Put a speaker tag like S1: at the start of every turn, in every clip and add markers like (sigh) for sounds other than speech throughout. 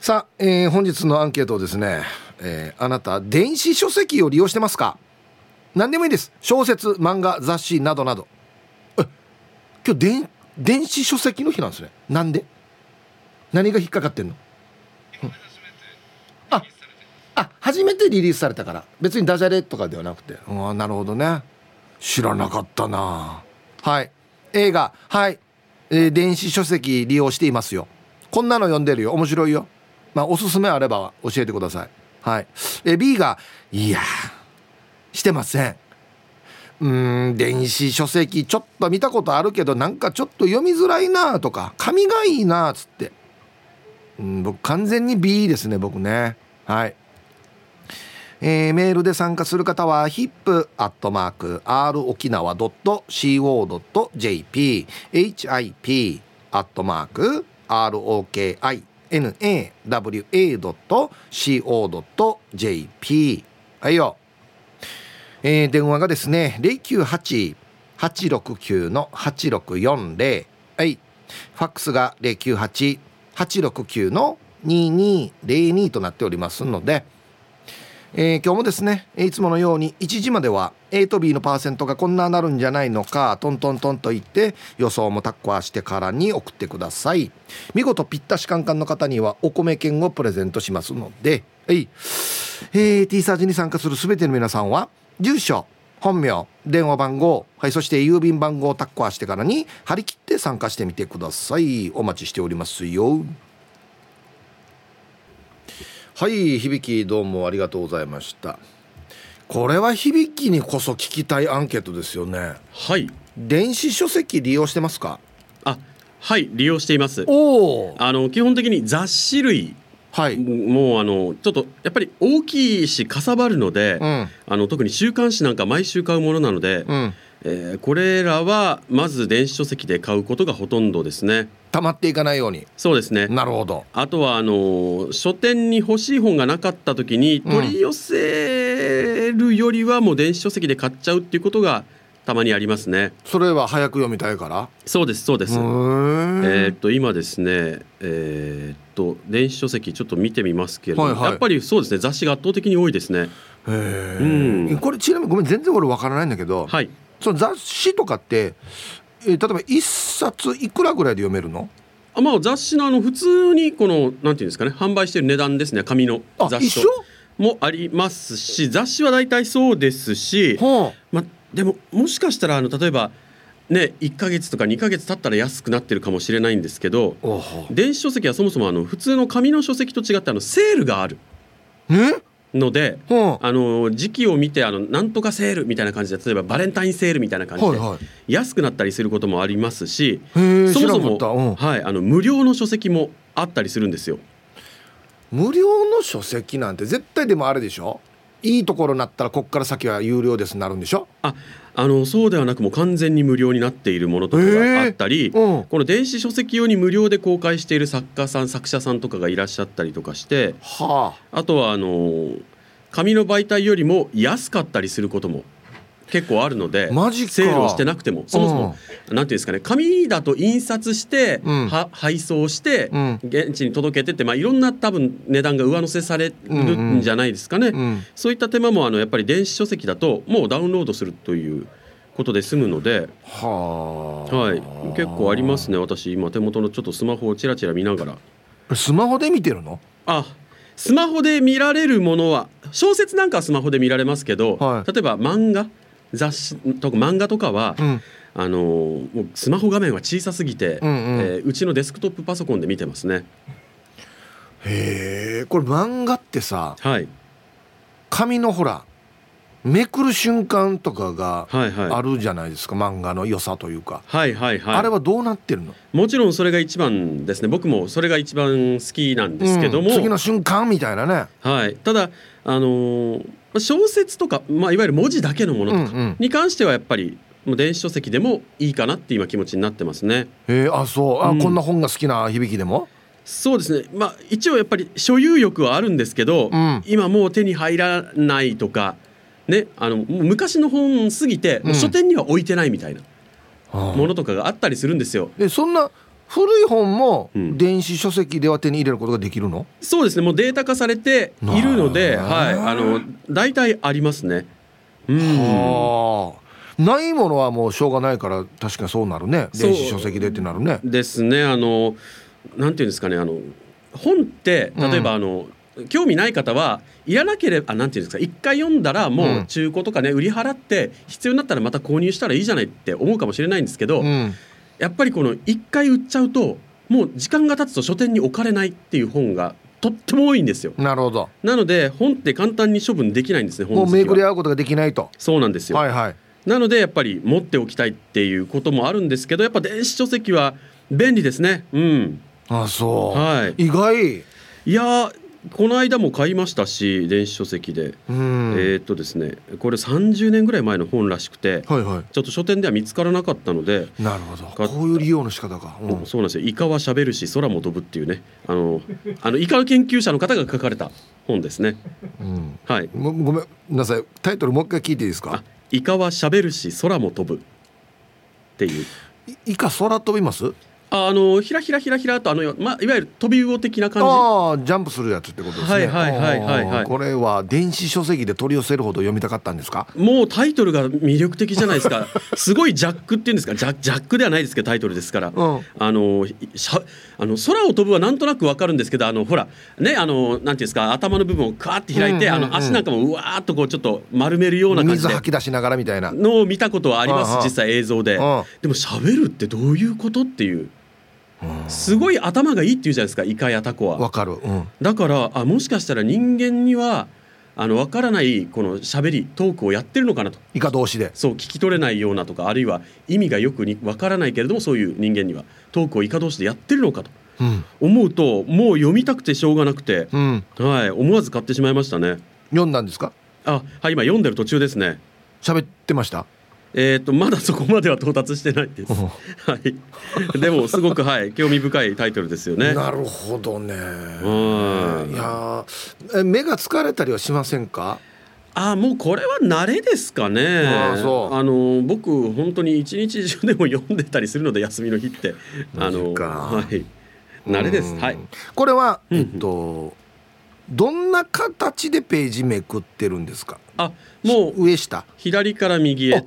S1: さあ、えー、本日のアンケートですね、えー、あなた電子書籍を利用してますか？何でもいいです。小説漫画雑誌などなど。え今日電電子書籍の日なんですね。なんで？何が引っかかってんの、うん、ああ初めてリリースされたから。別にダジャレとかではなくて。あなるほどね。知らなかったな。はい。映画。はい、えー、電子書籍利用していますよ。こんなの読んでるよ。面白いよまあおすすめあれば教えてください。はい。え B がいやしてません。うん電子書籍ちょっと見たことあるけどなんかちょっと読みづらいなとか紙がいいなっつって。うん僕完全に B ですね僕ね。はい。えー、メールで参加する方は hip.rokinawa.co.jp.hip.roki. nawa.co.jp はいよ、えー、電話がですね098-869の8640はい。ファックスが098-869の2202となっておりますのでえー、今日もですねいつものように1時までは A と B のパーセントがこんななるんじゃないのかトントントンと言って予想もタッコアしてからに送ってください。見事ぴったしカンカンの方にはお米券をプレゼントしますのではい、えー、T サージに参加する全ての皆さんは住所本名電話番号はいそして郵便番号をタッコアしてからに張り切って参加してみてください。お待ちしておりますよ。はい響どうもありがとうございました。これは響にこそ聞きたいアンケートですよね。
S2: はい。
S1: 電子書籍利用してますか？
S2: あはい利用しています。
S1: お
S2: あの基本的に雑誌類
S1: はい、
S2: もうあのちょっとやっぱり大きいしかさばるので、うん、あの特に週刊誌なんか毎週買うものなので、うん、えー、これらはまず電子書籍で買うことがほとんどですね。
S1: 溜まっていかないように。
S2: そうですね。
S1: なるほど。
S2: あとはあの書店に欲しい本がなかった時に取り寄せるよりはもう電子書籍で買っちゃうっていうことがたまにありますね。
S1: それは早く読みたいから？
S2: そうですそうです。えー、っと今ですねえー、っと電子書籍ちょっと見てみますけれども、はいはい、やっぱりそうですね雑誌が圧倒的に多いですね。
S1: へえ、うん、これちなみにごめん全然俺わからないんだけど、
S2: はい、
S1: その雑誌とかってえー、例えば1冊いくらぐらいで読めるの？
S2: あまあ雑誌のあの普通にこのなんていうんですかね販売している値段ですね紙の雑誌もありますし雑誌は大体そうですし、はあ、まあ、でももしかしたらあの例えばね、1か月とか2か月経ったら安くなってるかもしれないんですけど電子書籍はそもそもあの普通の紙の書籍と違ってあのセールがある。
S1: え？
S2: ので、あの時期を見てあのなんとかセールみたいな感じで例えばバレンタインセールみたいな感じで、安くなったりすることもありますしそもそも、はい、あの無料の書籍もあったりするんですよ。
S1: 無料の書籍なんて絶対でもあれでしょ？いいところになったらここから先は有料ですなるんでしょ？
S2: ああのそうではなくも完全に無料になっているものとかがあったり、うん、この電子書籍用に無料で公開している作家さん作者さんとかがいらっしゃったりとかして、
S1: は
S2: あ、あとはあの紙の媒体よりも安かったりすることも結構あるのでセールをしてなくてもそもそも、うん、なんていうんですかね紙だと印刷して、うん、配送して、うん、現地に届けてって、まあ、いろんな多分値段が上乗せされるんじゃないですかね、うん。うん、そういった手間もあのやっぱり電子書籍だともうダウンロードするということで済むので。
S1: は、
S2: はい、結構ありますね私。今手元のちょっとスマホをちらちら見なが
S1: ら。スマホで見てるの？
S2: あスマホで見られるものは小説なんかはスマホで見られますけど、はい、例えば漫画雑誌とか漫画とかは、うん、あのもうスマホ画面は小さすぎて、うんうん、えー、うちのデスクトップパソコンで見てますね。
S1: へえこれ漫画ってさ、
S2: はい、
S1: 紙のほらめくる瞬間とかがあるじゃないですか、はいはい、漫画の良さというか、
S2: はいはいはい、
S1: あれはどうなってるの？
S2: もちろんそれが一番ですね。僕もそれが一番好きなんですけども、うん、
S1: 次の瞬間みたいなね、
S2: はい、ただあのー、小説とか、まあ、いわゆる文字だけのものとかに関してはやっぱりもう電子書籍でもいいかなって今気持ちになってますね。
S1: へえあそう。あ、うん、こんな本が好きな響きでも？
S2: そうですね。まあ一応やっぱり所有欲はあるんですけど、うん、今もう手に入らないとかね、あの昔の本すぎて、もう書店には置いてないみたいなものとかがあったりするんですよ。
S1: でそんな古い本も電子書籍では手に入れることができるの、
S2: うん、そうですね。もうデータ化されているので、はい、あの大体ありますね。うん、
S1: ないものはもうしょうがないから確かにそうなるね。電子書籍でってなるね。
S2: ですね。あのなんていうんですかね。あの本って例えばあの、うん、興味ない方はいらなければあなんていうんですか一回読んだらもう中古とかね、売り払って必要になったらまた購入したらいいじゃないって思うかもしれないんですけど、うん、やっぱりこの一回売っちゃうともう時間が経つと書店に置かれないっていう本がとっても多いんですよ。
S1: なるほど。
S2: なので本って簡単に処分できないんですね。
S1: もう巡り合うことができないと。
S2: そうなんですよ。
S1: はいはい。
S2: なのでやっぱり持っておきたいっていうこともあるんですけど、やっぱ電子書籍は便利ですね。うん。
S1: あそう。
S2: は
S1: い。意外。
S2: いやこの間も買いましたし電子書籍で、えー、っとですねこれ30年ぐらい前の本らしくて、はいはい、ちょっと書店では見つからなかったので
S1: なるほど。こういう利用の仕方か、
S2: うん、そうなんですよ「イカはしゃべるし空も飛ぶ」っていうね。あのあのイカ研究者の方が書かれた本ですね、
S1: うん、はい。ごめんなさい。タイトルもう一回聞いていいですか？
S2: イカはしゃべるし空も飛ぶ。っていう。
S1: イカ空飛びます？
S2: あのひらひらひらひらとあの、まあ、いわゆる飛び魚的な感じ。
S1: ああジャンプするやつってことですね。
S2: はいはいはいはい、はい、
S1: これは電子書籍で取り寄せるほど読みたかったんですか？
S2: もうタイトルが魅力的じゃないですか。(laughs) すごいジャックっていうんですか？ジャジャックではないですけどタイトルですから、うん、あのしゃあの空を飛ぶはなんとなくわかるんですけどあのほらねあのなんていうんですか？頭の部分をカーって開いて、うんうんうん、あの足なんかもうわーっとこうちょっと丸めるような感じで。
S1: 水吐き出しながらみたいな。
S2: のを見たことはあります実際映像で。でも喋るってどういうことっていうすごい頭がいいって言うじゃないですかイカやタコは。
S1: わかる、うん、
S2: だからあもしかしたら人間にはあの分からないこの喋りトークをやってるのかなと。
S1: イカ同士で。
S2: そう聞き取れないようなとかあるいは意味がよくに分からないけれどもそういう人間にはトークをイカ同士でやってるのかと、うん、思うともう読みたくてしょうがなくて、うん、はい、思わず買ってしまいましたね。
S1: 読んだんですか？
S2: あはい今読んでる途中ですね。
S1: 喋ってました？
S2: えーと、まだそこまでは到達してないです。はい、でもすごくはい興味深いタイトルですよね。
S1: なるほどね。いや目が疲れたりはしませんか？
S2: あもうこれは慣れですかね。あの僕本当に一日中でも読んでたりするので休みの日ってあのはい慣れです。はい。
S1: これはえっと、どんな形でページめくってるんですか？
S2: あもう
S1: 上下
S2: 左から右へ。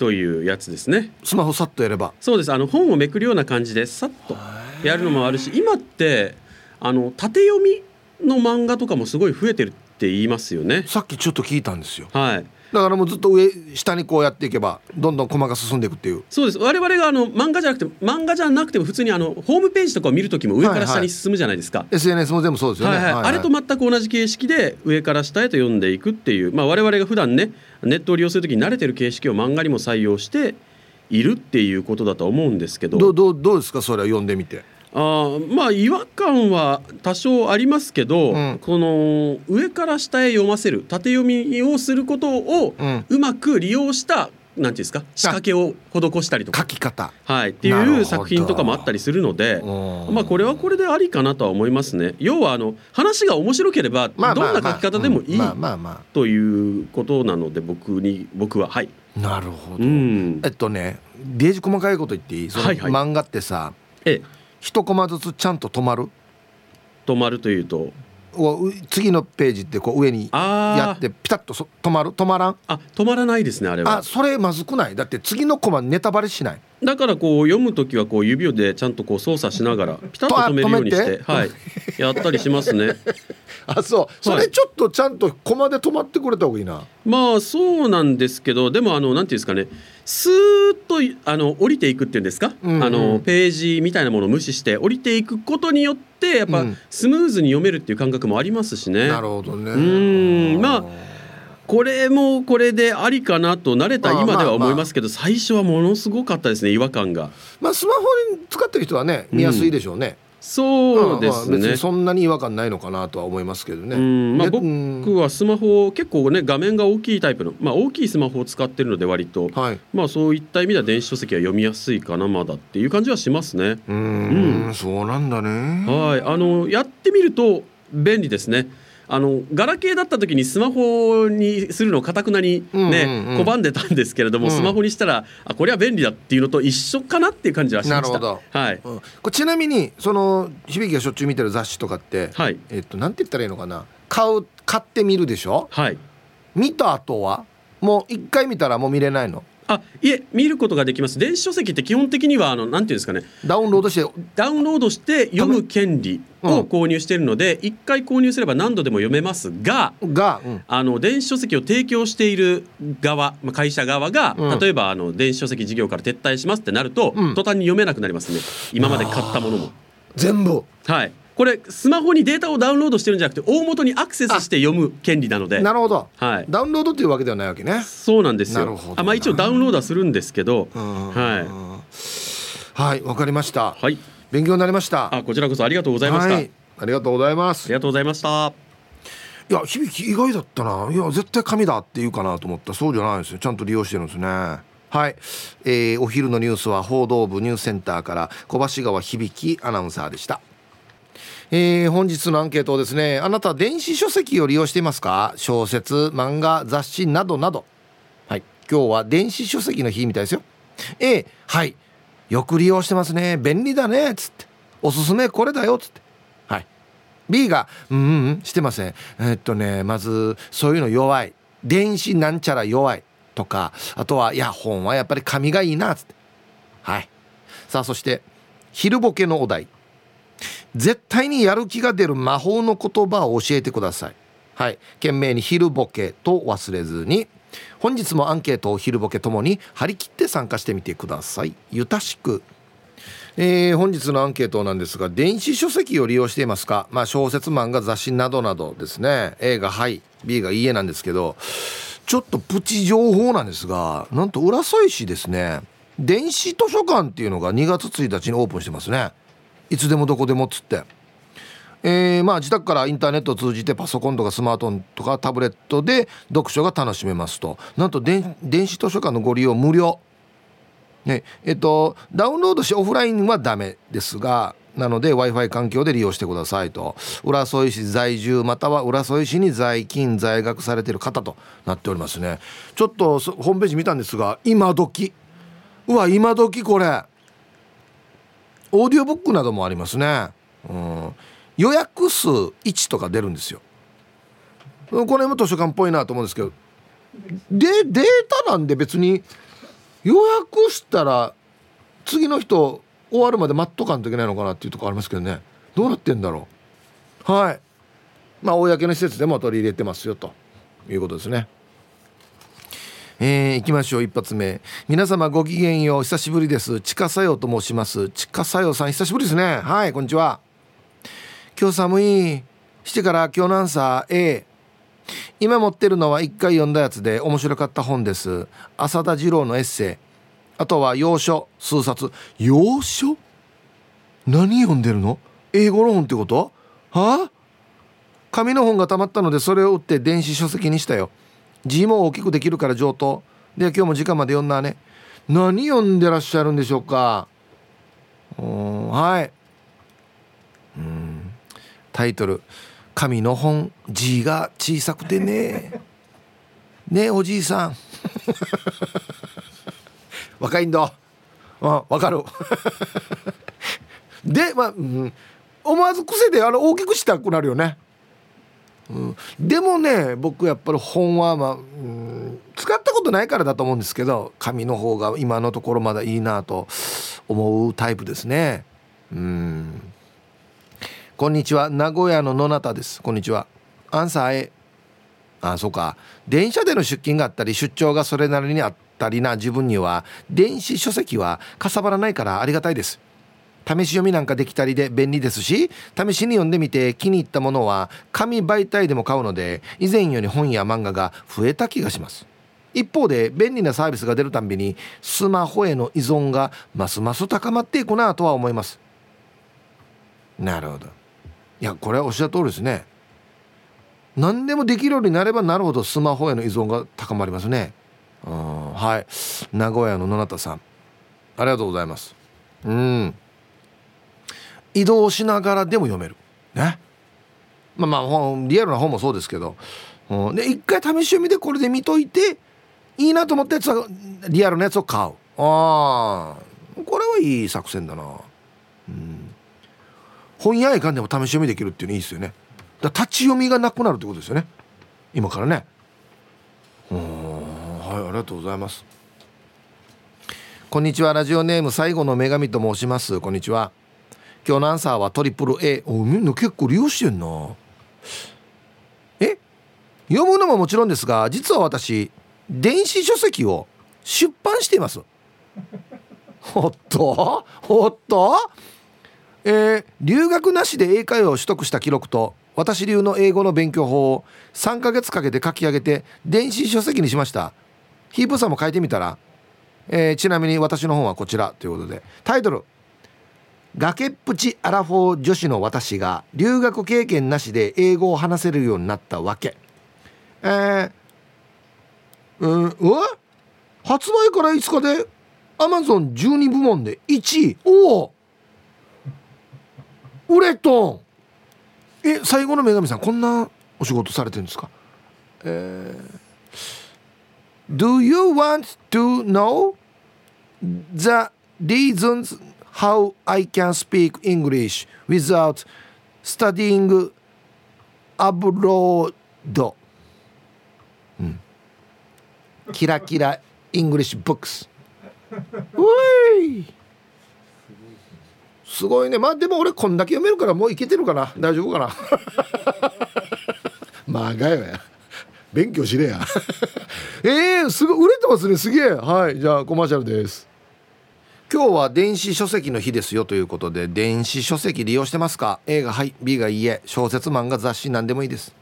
S2: というやつですね。
S1: スマホさっとやれば。
S2: そうです。あの本をめくるような感じでさっとやるのもあるし今ってあの縦読みの漫画とかもすごい増えてるって言いますよね。
S1: さっきちょっと聞いたんですよ。
S2: はい
S1: だからもうずっと上下にこうやっていけばどんどん駒が進んでいくっていう。
S2: そうです。我々があの漫画じゃなくて漫画じゃなくても普通にあのホームページとかを見る時も上から下に進むじゃないですか、はいはい、
S1: SNS も全部そうですよね、はいはい。はいはい、
S2: あれと全く同じ形式で上から下へと読んでいくっていう、まあ、我々が普段ねネットを利用する時に慣れてる形式を漫画にも採用しているっていうことだと思うんですけど。
S1: どどどうですか？それは読んでみて。
S2: あまあ違和感は多少ありますけど、うん、この上から下へ読ませる縦読みをすることをうまく利用したなんていうんですか仕掛けを施したりとか。
S1: 書き方、
S2: はい、っていう作品とかもあったりするのでまあこれはこれでありかなとは思いますね。要はあの話が面白ければどんな書き方でもいいということなので僕に僕ははい。
S1: なるほど、うん、えっとねデージ細かいこと言っていい？はいはい、漫画ってさ、ええ一コマずつちゃんと止まる？
S2: 止まるというと？
S1: 次のページってこう上にやってピタッと止まる？止まらん？
S2: あ止まらないですねあれは。
S1: あそれまずくない？だって次のコマネタバレしない
S2: だからこう読む時はこう指でちゃんとこう操作しながらピタッと止めるようにしてはい。やったりしますね。(laughs)
S1: あそう。それちょっとちゃんとコマで止まってくれた方がいいな。
S2: まあそうなんですけどでもあのなんていうんですかね。スーッとあの降りていくっていうんですか、うんうん、あのページみたいなものを無視して降りていくことによってやっぱスムーズに読めるっていう感覚もありますしね。
S1: なるほどね。
S2: うん。まあこれもこれでありかなと慣れた今では思いますけど、最初はものすごかったですね違和感が。
S1: まあスマホに使ってる人はね見やすいでしょうね。うん
S2: そうですね、まあ、
S1: そんなに違和感ないのかなとは思いますけどね。
S2: まあ、僕はスマホ結構ね画面が大きいタイプの、まあ、大きいスマホを使ってるので割と、はい、まあそういった意味では電子書籍は読みやすいかなまだっていう感じはしますね。
S1: うんうん、そうなんだね。
S2: はいあのやってみると便利ですね。あのガラケーだった時にスマホにするのをかたくなにね、うんうんうん、拒んでたんですけれども、うん、スマホにしたらあこれは便利だっていうのと一緒かなっていう感じはしました。なるほど。はい。うん、
S1: こちなみにその響がしょっちゅう見てる雑誌とかって、はい、えっとなんて言ったらいいのかな買う買ってみるでしょ？はい。見た後は？もう一回見たらもう見れないの？
S2: あいえ見ることができます。電子書籍って基本的にはあのなんていうんですかね。
S1: ダウンロードして。
S2: ダウンロードして読む権利を購入しているので、一、うん、回購入すれば何度でも読めますがが、うん、あの電子書籍を提供している側会社側が、うん、例えばあの電子書籍事業から撤退しますってなると、途端に読めなくなりますね。今まで買ったものも。
S1: 全部。
S2: はいこれスマホにデータをダウンロードしてるんじゃなくて大元にアクセスして読む権利なので。
S1: なるほど、はい、ダウンロードっていうわけではないわけね。
S2: そうなんですよ。あまあ一応ダウンロードはするんですけど。は
S1: い。はいわかりました。はい。勉強になりました。
S2: あこちらこそありがとうございました、はい、
S1: ありがとうございます。
S2: ありがとうございました。
S1: いや響き意外だったな。いや絶対紙だって言うかなと思った。そうじゃないですよ。ちゃんと利用してるんですね。はい、えー、お昼のニュースは報道部ニュースセンターから小橋川響アナウンサーでしたえー、本日のアンケートをですねあなた電子書籍を利用していますか？小説漫画雑誌などなど。はい。今日は電子書籍の日みたいですよ。A はい。よく利用してますね。便利だね。っつって。おすすめこれだよ。っつって。はい。B がうんうんしてません。え、っとねまずそういうの弱い。電子なんちゃら弱い。とかあとはいや本はやっぱり紙がいいな。っつって。はい。さあそして昼ボケのお題。絶対にやる気が出る魔法の言葉を教えてください。はい。懸命に昼ボケと忘れずに。本日もアンケートを昼ボケともに張り切って参加してみてください。ゆたしく。えー、本日のアンケートなんですが電子書籍を利用していますか、まあ、小説漫画雑誌などなどですね。A が「はい。B が「いいえ」なんですけどちょっとプチ情報なんですがなんと浦添市ですね。電子図書館っていうのが2月1日にオープンしてますね。いつでもどこでもっつって。えー、まあ自宅からインターネットを通じてパソコンとかスマートフォンとかタブレットで読書が楽しめますと。なんと電子図書館のご利用無料。ねえっとダウンロードしオフラインはダメですがなので w i f i 環境で利用してくださいと。浦添市在住または浦添市に在勤在学されてる方となっておりますね。ちょっとホームページ見たんですが今時。うわ今時これ。オーディオブックなどもありますね、うん、予約数1とか出るんですよ。これも図書館っぽいなと思うんですけど。でデータなんで別に予約したら次の人終わるまで待っとかんといけないのかなっていうとこありますけどね。どうなってんだろう。はい。まあ公の施設でも取り入れてますよということですね。えー、行きましょう一発目。皆様ごきげんよう。久しぶりです。ちかさよと申します。ちかさよさん久しぶりですね。はいこんにちは。今日寒い。してから今日のアンサー A 今持ってるのは一回読んだやつで面白かった本です。浅田次郎のエッセイ。あとは洋書数冊。洋書何読んでるの？英語の本ってこと？は？あ紙の本がたまったのでそれを売って電子書籍にしたよ。字も大きくできるから上等。で今日も時間まで読んだね。何読んでらっしゃるんでしょうか。はい。うん。タイトル「紙の本。字が小さくてね」(laughs) ねおじいさん。(laughs) 若いんだ。あわかる。(laughs) でまあ、うん、思わず癖であの大きくしたくなるよねうん、でもね僕やっぱり本は、まあ、うん、使ったことないからだと思うんですけど紙の方が今のところまだいいなと思うタイプですね。うん。こんにちは。名古屋の野中です。こんにちは。アンサー A あそうか。電車での出勤があったり出張がそれなりにあったりな自分には電子書籍はかさばらないからありがたいです。試し読みなんかできたりで便利ですし試しに読んでみて気に入ったものは紙媒体でも買うので以前より本や漫画が増えた気がします。一方で便利なサービスが出るたんびにスマホへの依存がますます高まっていくなとは思います。なるほど。いやこれはおっしゃる通りですね。何でもできるようになればなるほどスマホへの依存が高まりますね。はい。名古屋の野中さん。ありがとうございます。うん。移動しながらでも読める。ね。まあまあ本リアルな本もそうですけど、うん、で一回試し読みでこれで見といていいなと思ったやつはリアルなやつを買う。ああ。これはいい作戦だな。うん。本屋へかんでも試し読みできるっていうのいいですよね。だ立ち読みがなくなるってことですよね。今からね。うん。はいありがとうございます。こんにちは。ラジオネーム最後の女神と申します。こんにちは。今日のアンサーはトリプル A おみんな結構利用してんな。え？読むのももちろんですが実は私電子書籍を出版しています。ほっと？ほっと？えー、留学なしで英会話を取得した記録と私流の英語の勉強法を3ヶ月かけて書き上げて電子書籍にしました。ヒープさんも書いてみたら、えー、ちなみに私の本はこちらということで。タイトル「崖っぷちアラフォー女子の私が留学経験なしで英語を話せるようになったわけ」えー、うんうわ？発売から5日でアマゾン12部門で1位おお！売れとん！え最後の女神さんこんなお仕事されてるんですか？えー、Do you want to know the reasons how I can speak English without studying abroad? うん。キラキラ English books うい。すごいね。まあでも俺こんだけ読めるからもういけてるかな。大丈夫かな。(laughs) まあがよや。勉強しれや。えー、すごい。売れてますね。すげえ。はい。じゃあコマーシャルです。今日は電子書籍の日ですよということで電子書籍利用してますか？A がはい B がいいえ小説漫画雑誌何でもいいです。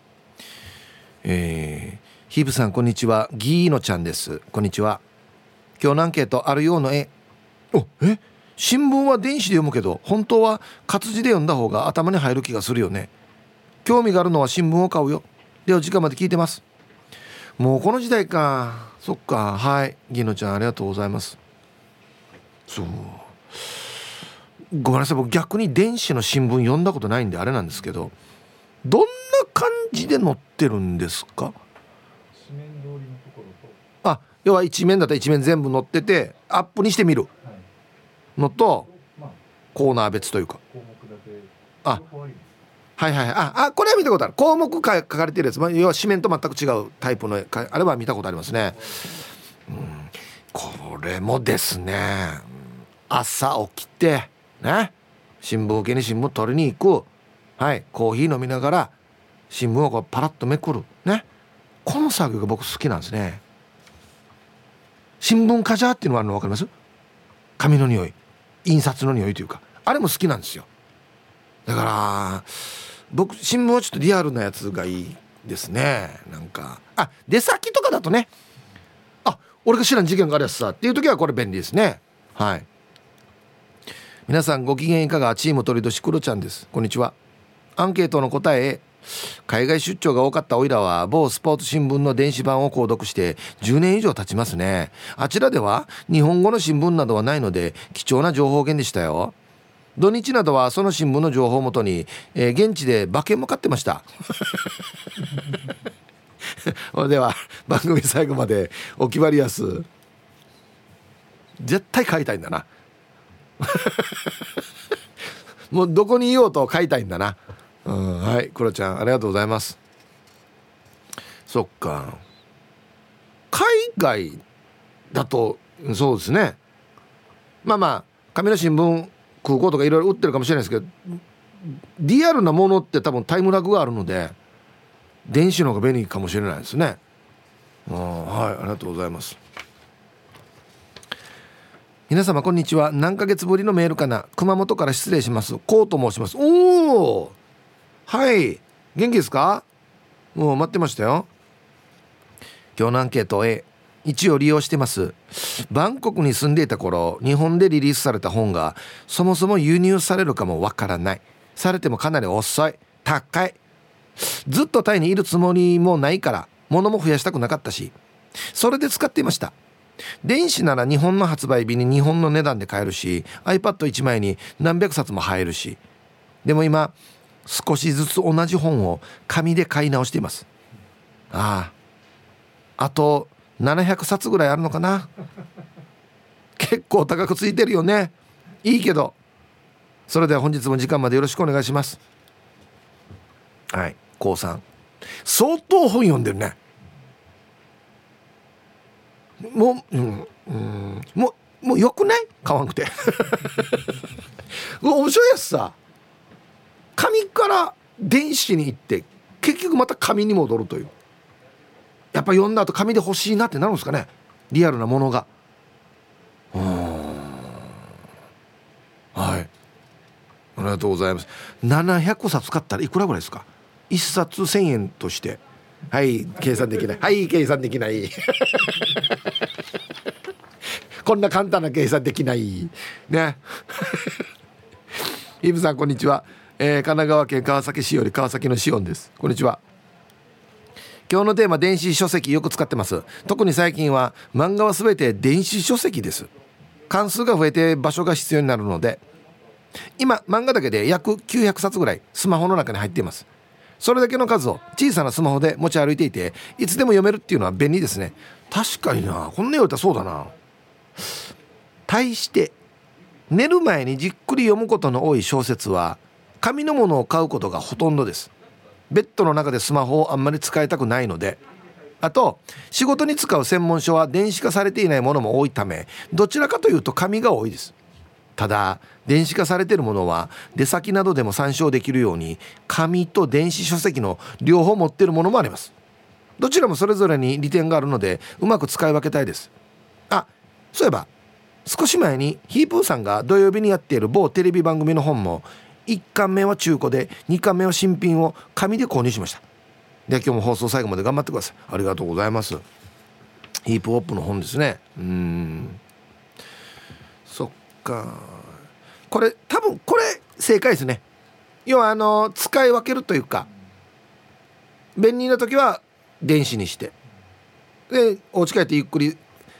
S1: えー、ヒブさんこんにちは。ギーノちゃんです。こんにちは。今日のアンケートあるようの絵。おえ？新聞は電子で読むけど本当は活字で読んだ方が頭に入る気がするよね。興味があるのは新聞を買うよ。では時間まで聞いてます。もうこの時代か。そっか。はい。ギーノちゃんありがとうございます。そう。ごめんなさい。僕逆に電子の新聞読んだことないんであれなんですけどどんな感じで載ってるんですか？あ要は一面だったら一面全部載っててアップにしてみる。のとコーナー別というか。あ。はいはいああこれは見たことある。項目か書かれてるやつ、まあ、要は紙面と全く違うタイプのあれは見たことありますね、うん、これもですね朝起きてね新聞受けに新聞取りに行くはいコーヒー飲みながら新聞をこうパラッとめくる。ねこの作業が僕好きなんですね。新聞カジャーっていうのがあるの分かります？紙の匂い印刷の匂いというか。あれも好きなんですよ。だから僕新聞はちょっとリアルなやつがいいですね。なんか。あ出先とかだとね。あ俺が知らん事件があるやつさ。っていう時はこれ便利ですね。はい。皆さんご機嫌いかが？チーム鳥年クロちゃんです。こんにちは。アンケートの答え海外出張が多かったおいらは某スポーツ新聞の電子版を購読して10年以上経ちますね。あちらでは日本語の新聞などはないので貴重な情報源でしたよ。土日などはその新聞の情報をもとに、えー、現地で馬券も買ってました。(laughs) では番組最後までお決まりやす。絶対買いたいんだな。(laughs) もうどこにいようと買いたいんだな。うんはいクロちゃんありがとうございます。そっか。海外だとそうですね。まあまあ紙の新聞空港とかいろいろ売ってるかもしれないですけどリアルなものって多分タイムラグがあるので電子の方が便利かもしれないですね。はいありがとうございます。皆様こんにちは。何ヶ月ぶりのメールかな。熊本から失礼します。こうと申します。おおはい。元気ですか?もう待ってましたよ。今日のアンケート A 一応利用してます。バンコクに住んでいた頃日本でリリースされた本がそもそも輸入されるかもわからない。されてもかなり遅い。高い。ずっとタイにいるつもりもないから物も増やしたくなかったしそれで使っていました。電子なら日本の発売日に日本の値段で買えるし iPad1 枚に何百冊も入るし。でも今少しずつ同じ本を紙で買い直しています。ああ。あと700冊ぐらいあるのかな。結構高くついてるよね。いいけど。それでは本日も時間までよろしくお願いします。はい。高さん。相当本読んでるね。もう、うん、うん、もうもうよくない？買わんくて。(laughs) 面白いやつさ。紙から電子に行って結局また紙に戻るという。やっぱ読んだ後紙で欲しいなってなるんですかね。リアルなものが。うん。はい。ありがとうございます。700冊買ったらいくらぐらいですか？1冊1000円として。はい計算できない。はい計算できない。こんな簡単な計算できない。ね。イブさんこんにちは、えー、神奈川県川崎市より川崎のしおんです。こんにちは。今日のテーマ電子書籍よく使ってます。特に最近は漫画は全て電子書籍です。関数が増えて場所が必要になるので今漫画だけで約900冊ぐらいスマホの中に入っています。それだけの数を小さなスマホで持ち歩いていていつでも読めるっていうのは便利ですね。確かにな。こんな言われたらそうだな。対して寝る前にじっくり読むことの多い小説は紙のものを買うことがほとんどです。ベッドの中でスマホをあんまり使いたくないので。あと仕事に使う専門書は電子化されていないものも多いためどちらかというと紙が多いです。ただ電子化されてるものは出先などでも参照できるように紙と電子書籍の両方持ってるものもあります。どちらもそれぞれに利点があるのでうまく使い分けたいです。あそういえば少し前にヒープーさんが土曜日にやっている某テレビ番組の本も1巻目は中古で2巻目は新品を紙で購入しました。で今日も放送最後まで頑張ってください。ありがとうございます。ヒープホップの本ですね。うん。か。これ多分これ正解ですね。要はあの使い分けるというか便利な時は電子にしてでお家帰ってゆっくり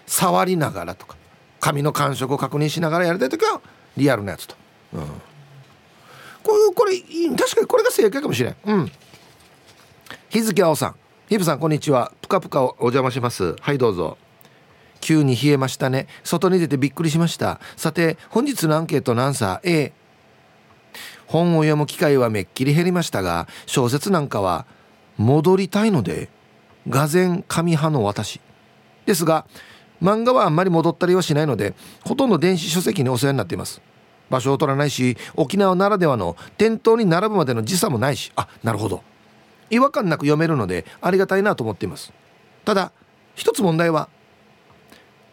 S1: 触りながらとか紙の感触を確認しながらやりたい時はリアルなやつと、うん、こういうこれ確かにこれが正解かもしれん。うん。日付青さん。ヒブさんこんにちは。ぷかぷかお邪魔します。はいどうぞ。急に冷えましたね。外に出てびっくりしました。さて本日のアンケートのアンサー A 本を読む機会はめっきり減りましたが小説なんかは戻りたいのでがぜん紙派の私。ですが漫画はあんまり戻ったりはしないのでほとんど電子書籍にお世話になっています。場所を取らないし沖縄ならではの店頭に並ぶまでの時差もないし。あなるほど。違和感なく読めるのでありがたいなと思っています。ただ一つ問題は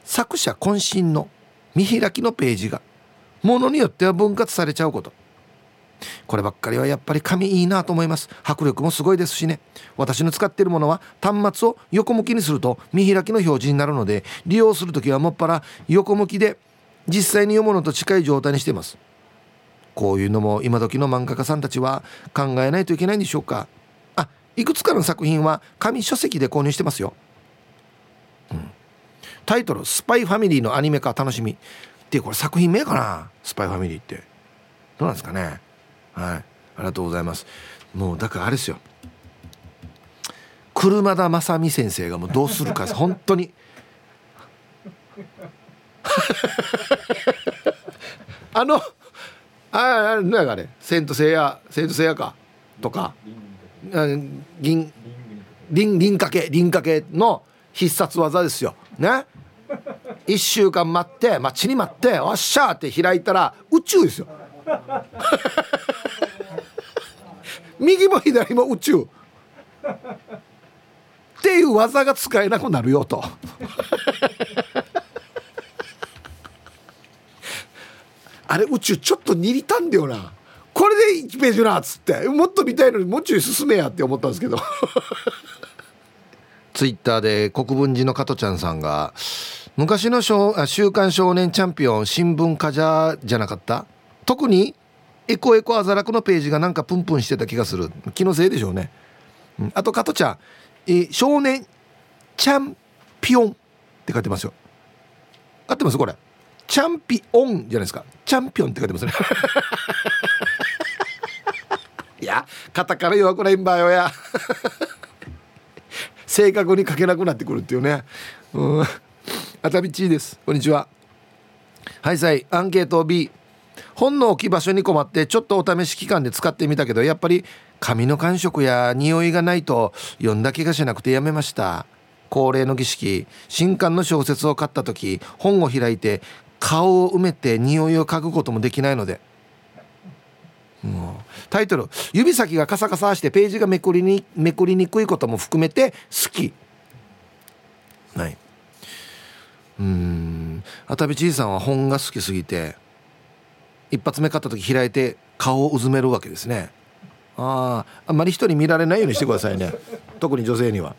S1: 作者渾身の見開きのページがものによっては分割されちゃうこと。こればっかりはやっぱり紙いいなと思います。迫力もすごいですしね。私の使っているものは端末を横向きにすると見開きの表示になるので利用する時はもっぱら横向きで実際に読むのと近い状態にしています。こういうのも今時の漫画家さんたちは考えないといけないんでしょうか。あいくつかの作品は紙書籍で購入してますよ、タイトル「スパイファミリー」のアニメ化楽しみ。ってこれ作品名かな？スパイファミリーって。どうなんですかね？はい。ありがとうございます。もうだからあれですよ。車田正美先生がもうどうするか本当に。(laughs) あのああ何あれ「セントセイヤ」「セントセイヤか」とか「銀輪輪掛け。輪掛け」の必殺技ですよ。ね？1週間待って待ちに待って「おっしゃ!」って開いたら宇宙ですよ。(laughs) 右も左も宇宙。っていう技が使えなくなるよと。(laughs) あれ宇宙ちょっと握りたんだよな。これで1ページなっつって。もっと見たいのにもうちょい進めやって思ったんですけど。(laughs) ツイッターで国分寺の加トちゃんさんが昔の週刊少年チャンピオン新聞家じゃじゃなかった？特にエコエコアザラクのページがなんかプンプンしてた気がする。気のせいでしょうね、うん、あと加トちゃん、え少年チャンピオンって書いてますよ。合ってます？これ。チャンピオンじゃないですか。チャンピオンって書いてますね。(laughs) いや肩から弱くないんばよや。(laughs) 正確に書けなくなってくるっていうね。うん。熱海地です。こんにちは。はいさい。アンケート B 本の置き場所に困ってちょっとお試し期間で使ってみたけどやっぱり紙の感触や匂いがないと読んだ気がしなくてやめました。恒例の儀式。新刊の小説を買った時本を開いて顔を埋めて匂いを嗅ぐこともできないので。タイトル「指先がカサカサしてページがめくりにめくりにくいことも含めて好き」はい。うん。熱海じいさんは本が好きすぎて一発目買った時開いて顔をうずめるわけですね。あああんまり人に見られないようにしてくださいね。(laughs) 特に女性には。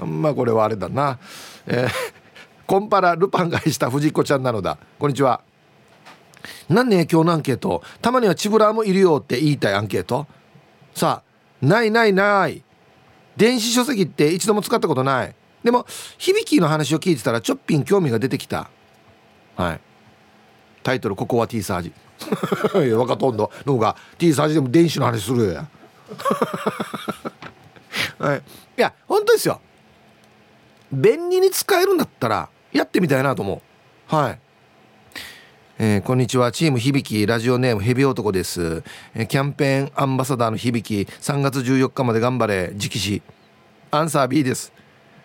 S1: あんまこれはあれだな。えー、コンパラルパン買いした藤子ちゃんなのだ。こんにちは。何ね今日のアンケート。たまにはチブラーもいるよって言いたいアンケート。さあないないない。電子書籍って一度も使ったことない。でも響きの話を聞いてたらちょっぴん興味が出てきた。はい。タイトル「ここは T サージ」(laughs) いや分かっとんどのが T サージでも電子の話するや。(laughs) はい。いや本当ですよ。便利に使えるんだったらやってみたいなと思う。はい。えー、こんにちは。チーム響ラジオネームヘビ男です、えー、キャンペーンアンバサダーの響3月14日まで頑張れ。直視。アンサー B です。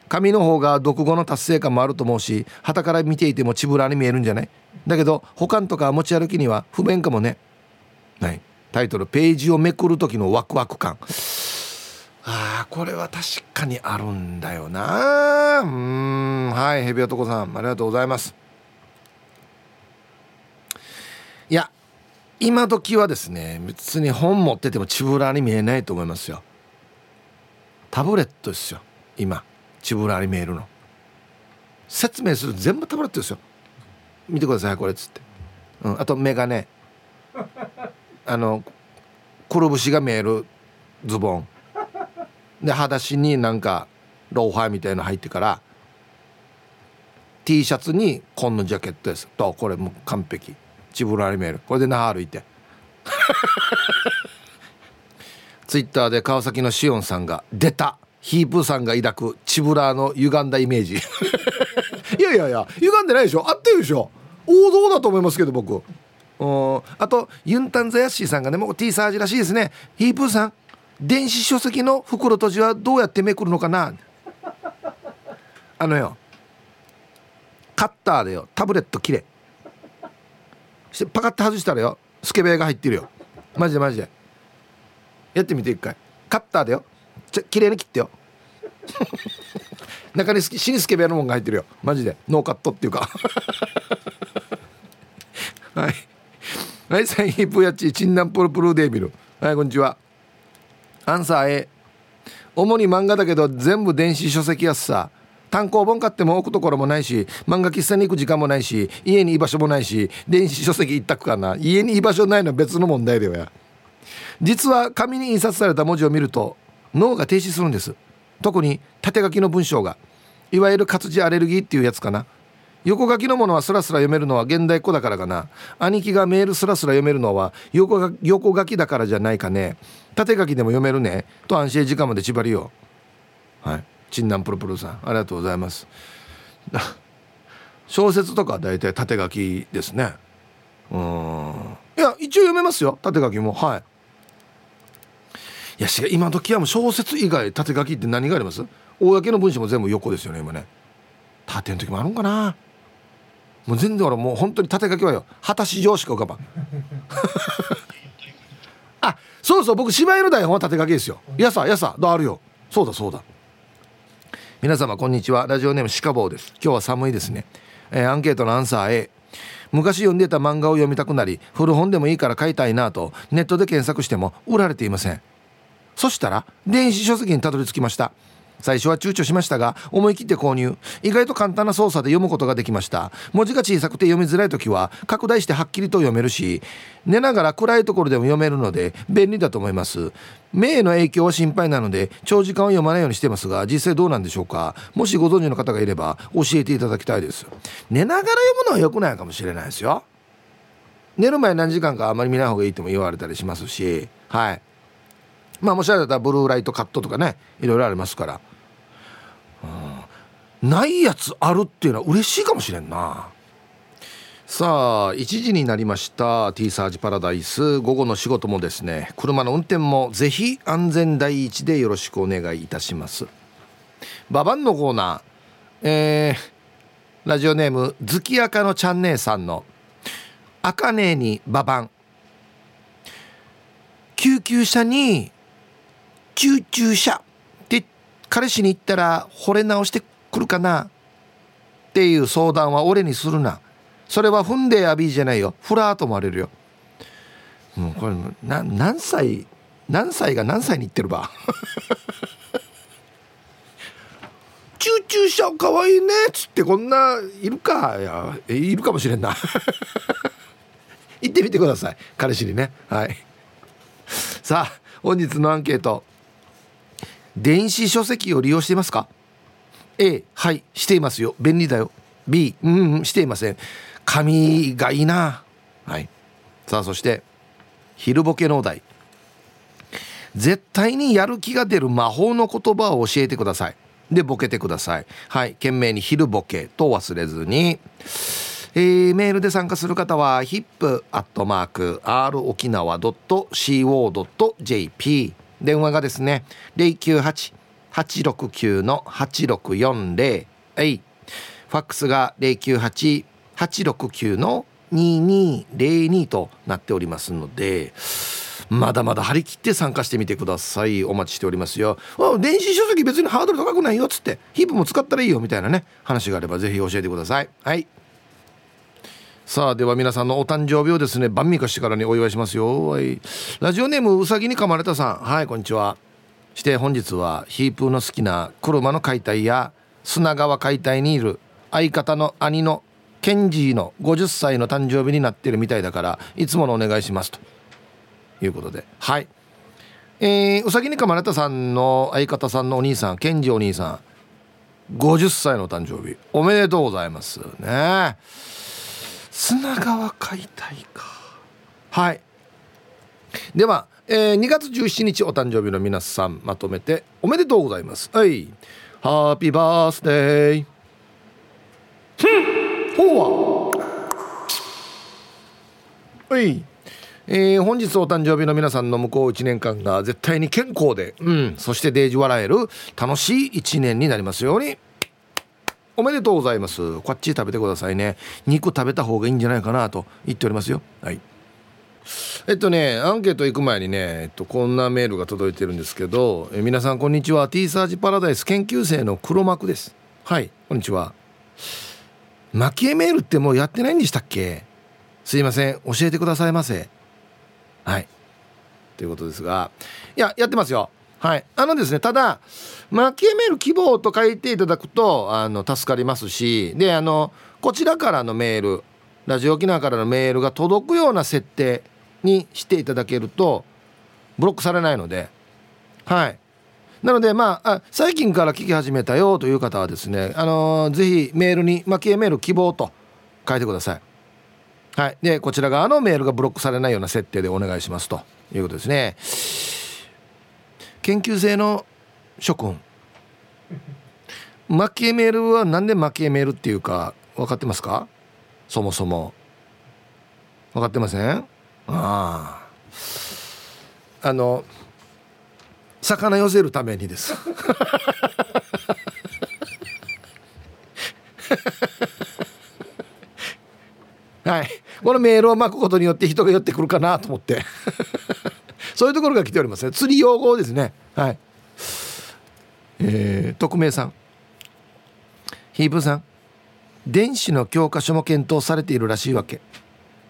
S1: 紙の方が読後の達成感もあると思うし旗から見ていてもチブラに見えるんじゃない？だけど保管とか持ち歩きには不便かもね。はい。タイトルページをめくる時のワクワク感。ああこれは確かにあるんだよな。うん。はいヘビ男さん。ありがとうございます。いや今時はですね別に本持っててもチブラに見えないと思いますよ。タブレットですよ今。チブラに見えるの。説明する全部タブレットですよ。見てくださいこれっつって、うん、あと眼鏡 (laughs) あのくるぶしが見えるズボン。で裸足になんかローファーみたいの入ってから T シャツに紺のジャケットです。とこれもう完璧。チブラリメール。これで那覇歩いて。(laughs) ツイッターで川崎のしおんさんが「出た。ヒープーさんが抱くチブラーの歪んだイメージ」(laughs) いやいやいや歪んでないでしょ。合ってるでしょ。王道だと思いますけど僕。うん。あとユンタンザヤッシーさんがねもう T サージらしいですね。ヒープーさん電子書籍の袋閉じはどうやってめくるのかな。あのよカッターでよタブレット切れ。してパカッと外したらよスケベが入ってるよ。マジでマジで。やってみて一回。カッターだよちょ綺麗に切ってよ。(laughs) 中に死にスケベのもんが入ってるよ。マジで。ノーカットっていうか。(laughs) はい。はいサインヒップやっちチンナンプルプルデービル。はいこんにちは。アンサー A 主に漫画だけど全部電子書籍やすさ。単行本買っても置くところもないし漫画喫茶に行く時間もないし家に居場所もないし電子書籍一択かな。家に居場所ないのは別の問題だよや。実は紙に印刷された文字を見ると脳が停止するんです。特に縦書きの文章が。いわゆる活字アレルギーっていうやつかな。横書きのものはスラスラ読めるのは現代っ子だからかな。兄貴がメールスラスラ読めるのは横横書きだからじゃないかね。縦書きでも読めるね。と安心時間まで縛りよはい。チンナンプルプルさんありがとうございます。(laughs) 小説とか大体縦書きですね。うん。いや一応読めますよ。縦書きも。はい。やし今時はもう小説以外縦書きって何があります？公の文章も全部横ですよね今ね。縦の時もあるんかな？もう全然俺もう本当に縦書きはよ果たし状しか浮かばん。(laughs) あそうそう僕芝居の台本は縦書きですよ。やさやさだあるよ。そうだそうだ。皆様こんにちは。ラジオネームシカボーです。今日は寒いですね、えー、アンケートのアンサー A 昔読んでた漫画を読みたくなり古本でもいいから買いたいなとネットで検索しても売られていません。そしたら電子書籍にたどり着きました。最初は躊躇しましたが思い切って購入。意外と簡単な操作で読むことができました。文字が小さくて読みづらい時は拡大してはっきりと読めるし寝ながら暗いところでも読めるので便利だと思います。目への影響は心配なので長時間は読まないようにしてますが実際どうなんでしょうか。もしご存知の方がいれば教えていただきたいです。寝ながら読むのは良くないかもしれないですよ。寝る前何時間かあまり見ない方がいいとも言われたりしますしはい。まあもしあれだったらブルーライトカットとかねいろいろありますから、うん、ないやつあるっていうのは嬉しいかもしれんな。さあ1時になりました。T サージパラダイス。午後の仕事もですね車の運転もぜひ安全第一でよろしくお願いいたします。ババンのコーナー。えー、ラジオネーム月赤のちゃん姉さんの「あかねえにババン」救急車に「救急車」って彼氏に言ったら惚れ直してくるかなっていう相談は俺にするな。それは踏んでやびじゃないよ。フラーと思われるよ。もうこれな何歳何歳が何歳に言ってるば。(laughs) チューチューしちゃうかわいいねっつってこんないるか。いやいるかもしれんな。(laughs) 行ってみてください。彼氏にね。はい。さあ本日のアンケート。電子書籍を利用していますか？A はいしていますよ。便利だよ。B うんうんしていません。紙がいいな。はい。さあそして昼ボケのお題。絶対にやる気が出る魔法の言葉を教えてください。でボケてください。はい。懸命に昼ボケと忘れずに。えー、メールで参加する方は hip.r 沖縄 .co.jp 電話がですね098-869の8640はい。ファックスが098 869の2202となっておりますのでまだまだ張り切って参加してみてください。お待ちしておりますよ。電子書籍別にハードル高くないよっつってヒープも使ったらいいよみたいなね話があればぜひ教えてください。はい。さあでは皆さんのお誕生日をですね晩味化してからにお祝いしますよ。はい。ラジオネームうさぎに噛まれたさん。はいこんにちは。して本日はヒープーの好きな車の解体や砂川解体にいる相方の兄のケンジーの50歳の誕生日になってるみたいだからいつものお願いしますと。いうことで。はい。えー、うさぎにかまれたさんの相方さんのお兄さんケンジお兄さん50歳の誕生日。おめでとうございます。ね。砂川解体か。はい。では、えー、2月17日お誕生日の皆さんまとめておめでとうございます。はい。ハッピーバースデーほうは。い。えー、本日お誕生日の皆さんの向こう1年間が絶対に健康で、うん、そしてデージ笑える楽しい1年になりますように。おめでとうございます。こっち食べてくださいね。肉食べた方がいいんじゃないかなと言っておりますよ。はい。えっとねアンケート行く前にね、えっと、こんなメールが届いてるんですけどえ皆さんこんにちは。T サージパラダイス研究生の黒幕です。はい。こんにちは。蒔絵メールってもうやってないんでしたっけ？すいません。教えてくださいませ。はい。ということですが。いややってますよ。はい。あのですねただ蒔絵メール希望と書いていただくとあの助かりますしであのこちらからのメールラジオ沖縄からのメールが届くような設定にしていただけるとブロックされないのではい。なのでまあ最近から聞き始めたよという方はですねあのー、ぜひメールに蒔絵メール希望と書いてください。はい。でこちら側のメールがブロックされないような設定でお願いしますということですね。研究生の諸君。蒔絵メールは何で蒔絵メールっていうか分かってますか？そもそも。分かってません？あああの魚寄せるためにです。(laughs) はい。このメールを巻くことによって人が寄ってくるかなと思って。そういうところが来ておりますね。釣り用語ですね。はい。えー、匿名さん。ヒープさん。電子の教科書も検討されているらしいわけ。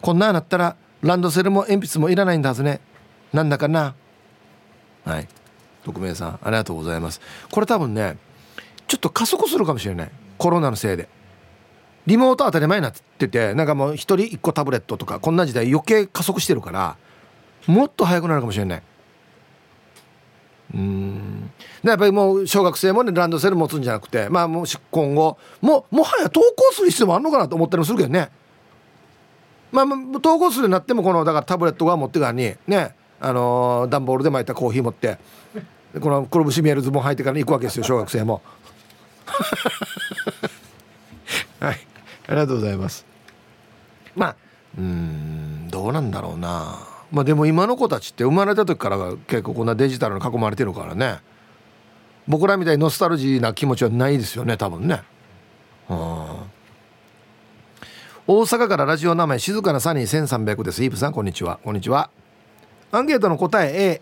S1: こんななったらランドセルも鉛筆もいらないんだはずね。なんだかな。はい。匿名さんありがとうございます。これ多分ねちょっと加速するかもしれない。コロナのせいで。リモート当たり前になっててなんかもう一人一個タブレットとかこんな時代余計加速してるからもっと早くなるかもしれない。うん。やっぱりもう小学生もねランドセル持つんじゃなくてまあもう今後ももはや登校する必要もあるのかなと思ったりもするけどね。まあ登校するようになってもこのだからタブレットが持ってからにねあのー、段ボールで巻いたコーヒー持ってこの黒節見えるズボン履いてから行くわけですよ小学生も。(laughs) はい。ありがとうございます。まあうんどうなんだろうな。まあでも今の子たちって生まれた時から結構こんなデジタルに囲まれてるからね。僕らみたいにノスタルジーな気持ちはないですよね多分ね。大阪からラジオ名前静かなサニー1300です。イープさんこんにちは。こんにちは。アンケートの答え A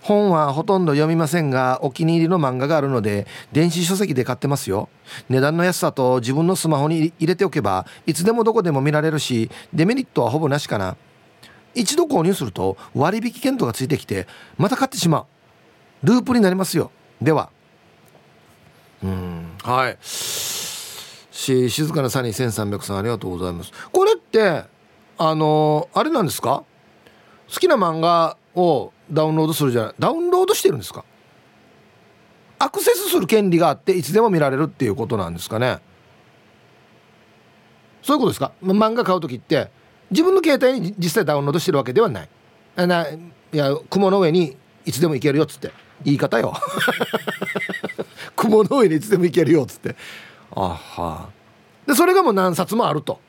S1: 本はほとんど読みませんがお気に入りの漫画があるので電子書籍で買ってますよ。値段の安さと自分のスマホに入れておけばいつでもどこでも見られるしデメリットはほぼなしかな。一度購入すると割引券とかついてきてまた買ってしまう。ループになりますよ。では。うん。はい。し静かなサニー1300さんありがとうございます。これってあのー、あれなんですか？好きな漫画をダウンロードするじゃない。ダウンロードしてるんですか？アクセスする権利があっていつでも見られるっていうことなんですかね。そういうことですか？漫画買う時って自分の携帯に実際ダウンロードしてるわけではない。あないや雲の上にいつでも行けるよっつって。言い方よ。(laughs) 雲の上にいつでも行けるよっつって。あは。でそれがもう何冊もあると。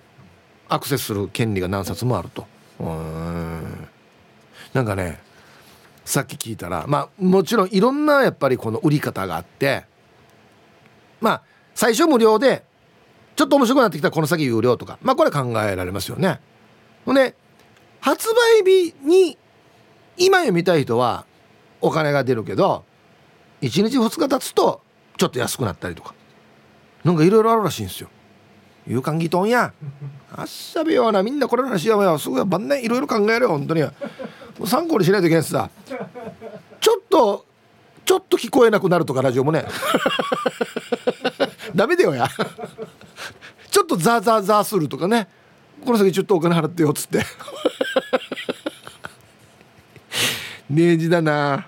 S1: アクセスする権利が何冊もあると。うん。なんかねさっき聞いたらまあもちろんいろんなやっぱりこの売り方があってまあ最初無料でちょっと面白くなってきたらこの先有料とかまあこれ考えられますよね。ほんで発売日に今読みたい人はお金が出るけど1日2日経つとちょっと安くなったりとか。なんかいろいろあるらしいんですよ。いう感じとんや。あっしゃべよなみんなこれの話やよ。すごい晩年いろいろ考えるよ本当に。参考にしないといけないしさちょっとちょっと聞こえなくなるとかラジオもね。(laughs) ダメだよや。ちょっとザーザーザーするとかね。この先ちょっとお金払ってよっつって。(laughs) 明治だな。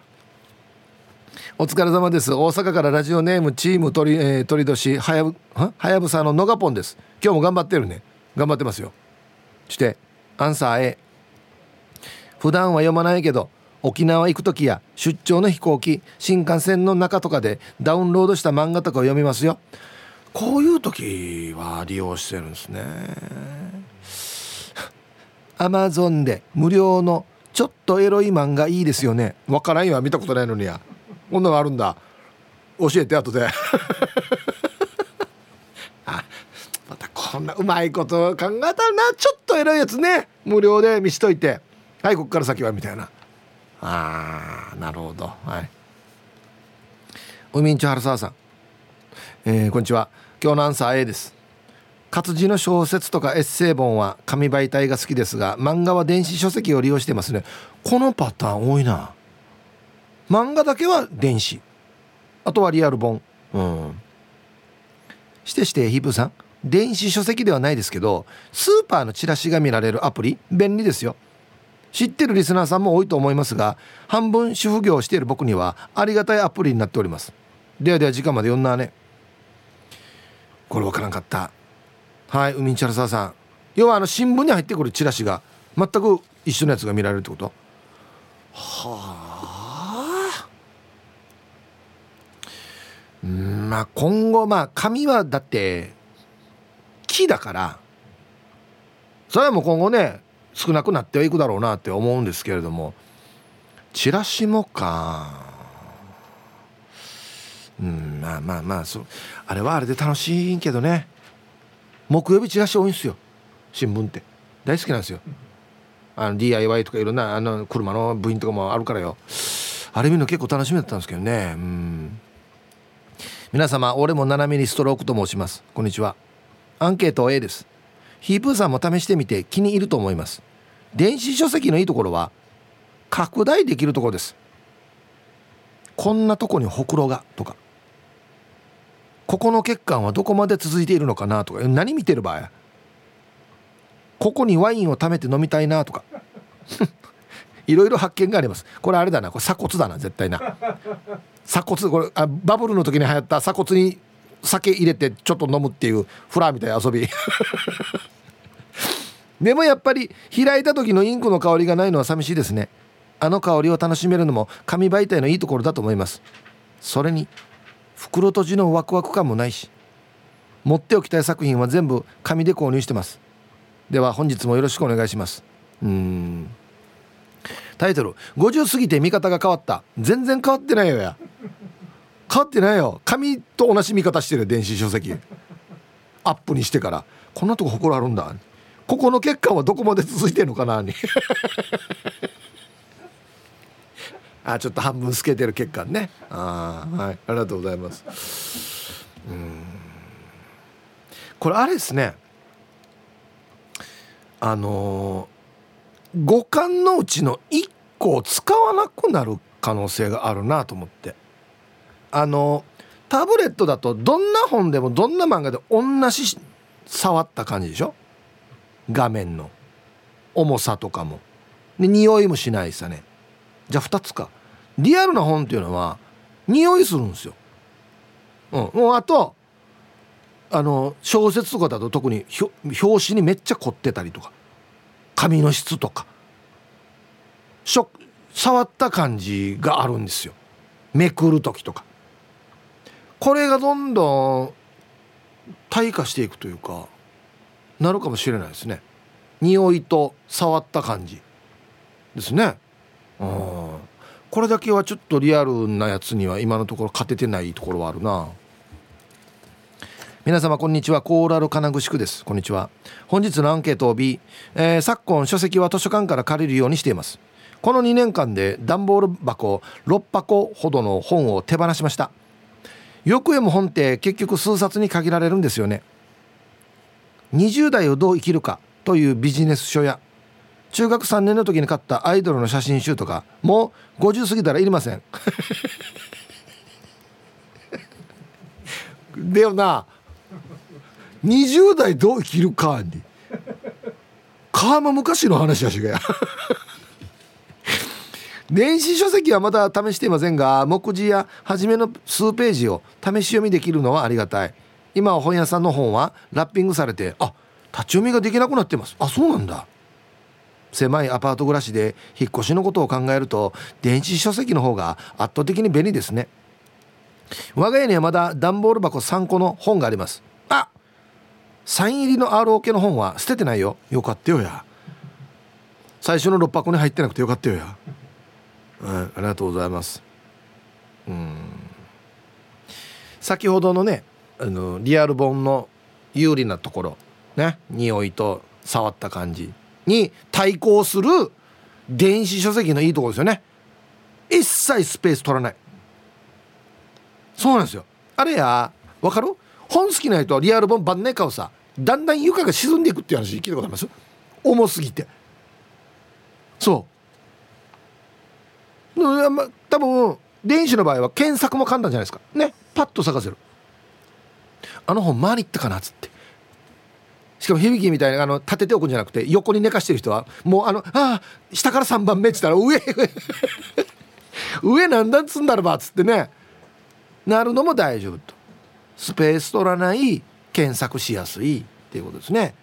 S1: お疲れ様です。大阪からラジオネームチーム鳥,、えー、鳥年はやぶは？やぶさののがぽんです。今日も頑張ってるね。頑張ってますよ。してアンサー A 普段は読まないけど沖縄行く時や出張の飛行機新幹線の中とかでダウンロードした漫画とかを読みますよ。こういう時は利用してるんですね。アマゾンで無料のちょっとエロい漫画いいですよね。わからんよ。見たことないのにや。こんなのあるんだ。教えて後で。(laughs) あまたこんなうまいこと考えたらな。ちょっとエロいやつね。無料で見しといて。はいここから先はみたいな。あーなるほど。はい。海んち原沢さん。えー、こんにちは。今日のアンサー A です。活字の小説とかエッセイ本は紙媒体が好きですが漫画は電子書籍を利用してますね。このパターン多いな漫画だけは電子。あとはリアル本。うん。してしてヒープさん。電子書籍ではないですけどスーパーのチラシが見られるアプリ。便利ですよ。知ってるリスナーさんも多いと思いますが半分主婦業をしている僕にはありがたいアプリになっております。ではでは時間まで読んだね。これ分からんかった。はい海チャラサーさん。要はあの新聞に入ってくるチラシが全く一緒のやつが見られるってこと？はあうんまあ今後まあ紙はだって木だからそれはもう今後ね少なくなってはいくだろうなって思うんですけれどもチラシもか。うんまあまあまあそあれはあれで楽しいけどね。木曜日チラシ多いんですよ新聞って。大好きなんですよ。あの DIY とかいろんなあの車の部品とかもあるからよ。あれ見るの結構楽しみだったんですけどね。うん。皆様俺も7ミリストロークと申します。こんにちは。アンケート A です。ヒープーさんも試してみて気に入ると思います。電子書籍のいいところは拡大できるところです。こんなとこにほくろがとか。ここの血管はどこまで続いているのかなとか。何見てる場合。ここにワインを貯めて飲みたいなとか。いろいろ発見があります。これあれだな。これ鎖骨だな絶対な。(laughs) 鎖骨。これあバブルの時に流行った鎖骨に酒入れてちょっと飲むっていうフラーみたいな遊び。(laughs) でもやっぱり開いた時のインクの香りがないのは寂しいですね。あの香りを楽しめるのも紙媒体のいいところだと思います。それに袋閉じのワクワク感もないし持っておきたい作品は全部紙で購入してます。では本日もよろしくお願いします。うん。タイトル「50過ぎて見方が変わった」全然変わってないよや。変わってないよ。紙と同じ見方してる電子書籍。アップにしてから。こんなとこ祠あるんだ。ここの血管はどこまで続いてんのかな。に。(laughs) あちょっと半分透けてる血管ね。あはい。ありがとうございます。これあれですね。あのー、五感のうちの1個を使わなくなる可能性があるなと思って。あのタブレットだとどんな本でもどんな漫画で同じ触った感じでしょ？画面の。重さとかも。で匂いもしないさね。じゃあ2つか。リアルな本っていうのは匂いするんですよ。うん、もうあとあの小説とかだと特に表紙にめっちゃ凝ってたりとか。紙の質とか触った感じがあるんですよ。めくる時とか。これがどんどん退化していくというかなるかもしれないですね。匂いと触った感じですね。うん。これだけはちょっとリアルなやつには今のところ勝ててないところはあるな。皆様こんにちは。コーラル金具宿です。こんにちは。本日のアンケートを B、えー、昨今書籍は図書館から借りるようにしています。この2年間で段ボール箱6箱ほどの本を手放しました。よく読む本って結局数冊に限られるんですよね。20代をどう生きるかというビジネス書や中学3年の時に買ったアイドルの写真集とかもう50過ぎたらいりません。(laughs) でよな。20代どう生きるかに。川間昔の話やしがや。(laughs) 電子書籍はまだ試していませんが目次や初めの数ページを試し読みできるのはありがたい。今は本屋さんの本はラッピングされてあ立ち読みができなくなってます。あそうなんだ。狭いアパート暮らしで引っ越しのことを考えると電子書籍の方が圧倒的に便利ですね。我が家にはまだ段ボール箱3個の本があります。あサイン入りの ROK の本は捨ててないよ。よかったよや。最初の6箱に入ってなくてよかったよや。はい、ありがとうございます。うん。先ほどのねあのリアル本の有利なところね匂いと触った感じに対抗する電子書籍のいいところですよね。一切スペース取らない。そうなんですよ。あれやわかる？本好きな人はリアル本晩年買うさだんだん床が沈んでいくっていう話聞いたことあります？重すぎて。そう。多分電子の場合は検索も簡単じゃないですか。ね。パッと探せる。あの本周りってかなっつって。しかも響きみたいなあの立てておくんじゃなくて横に寝かしてる人はもうあの「ああ下から3番目」っつったら「上上なんだっつんだろば」っつってね。なるのも大丈夫と。スペース取らない検索しやすいっていうことですね。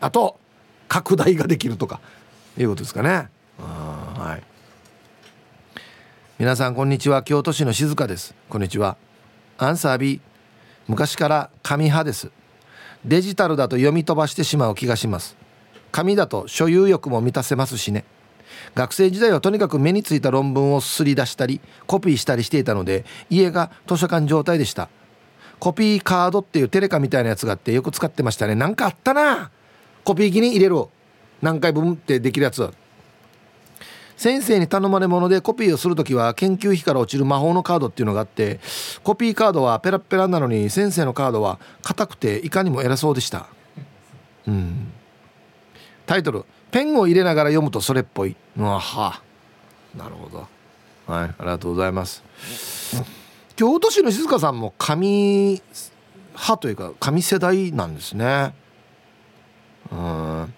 S1: あと拡大ができるとかいうことですかね。はい。皆さんこんにちは。京都市の静香です。こんにちは。アンサー B 昔から紙派です。デジタルだと読み飛ばしてしまう気がします。紙だと所有欲も満たせますしね。学生時代はとにかく目についた論文をすり出したりコピーしたりしていたので家が図書館状態でした。コピーカードっていうテレカみたいなやつがあってよく使ってましたね。なんかあったな。コピー機に入れる何回分ってできるやつ。先生に頼まれものでコピーをする時は研究費から落ちる魔法のカードっていうのがあってコピーカードはペラペラなのに先生のカードは硬くていかにも偉そうでした。うん。タイトル「ペンを入れながら読むとそれっぽい」あは。なるほど。はい。ありがとうございます。京都市の静香さんも紙派というか紙世代なんですね。うん。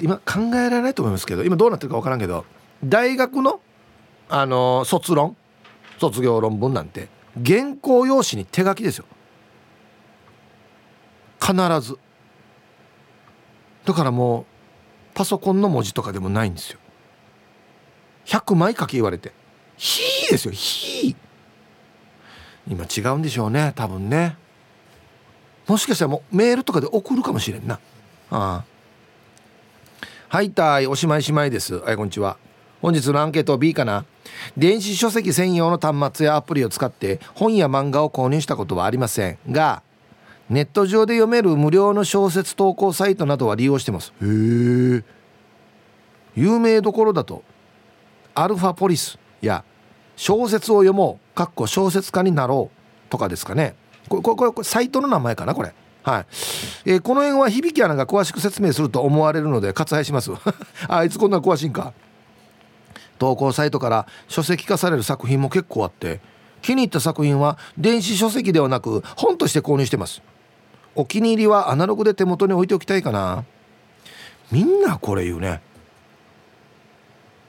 S1: 今考えられないと思いますけど今どうなってるか分からんけど大学のあの卒論卒業論文なんて原稿用紙に手書きですよ。必ず。だからもうパソコンの文字とかでもないんですよ。100枚書き言われて「ひー」ですよ「ひー」今違うんでしょうね多分ね。もしかしたらもうメールとかで送るかもしれんな。ああ。はいたいおしまいしまいです。はいこんにちは。本日のアンケート B かな。電子書籍専用の端末やアプリを使って本や漫画を購入したことはありませんがネット上で読める無料の小説投稿サイトなどは利用してます。へえ。有名どころだとアルファポリスや小説を読もうかっこ小説家になろうとかですかね。これこれこれサイトの名前かなこれ。はい、えー、この辺は響きアナが詳しく説明すると思われるので割愛します。(laughs) あいつこんな詳しいんか。投稿サイトから書籍化される作品も結構あって気に入った作品は電子書籍ではなく本として購入してます。お気に入りはアナログで手元に置いておきたいかな。みんなこれ言うね。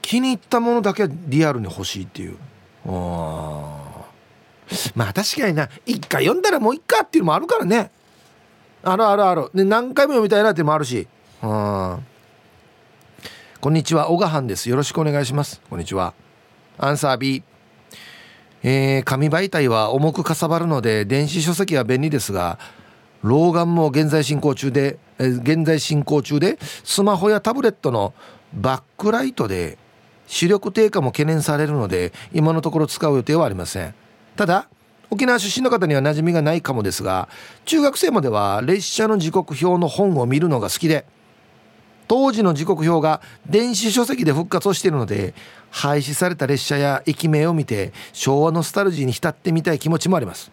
S1: 気に入ったものだけリアルに欲しいっていう。まあ確かにな。一回読んだらもう一回っていうのもあるからね。あるあるある。で何回も読みたいなっていうのもあるし。うん。こんにちは。小川藩です。よろしくお願いします。こんにちは。アンサー B えー、紙媒体は重くかさばるので電子書籍は便利ですが老眼も現在進行中で、えー、現在進行中でスマホやタブレットのバックライトで視力低下も懸念されるので今のところ使う予定はありません。ただ沖縄出身の方には馴染みがないかもですが中学生までは列車の時刻表の本を見るのが好きで当時の時刻表が電子書籍で復活をしているので廃止された列車や駅名を見て昭和ノスタルジーに浸ってみたい気持ちもあります。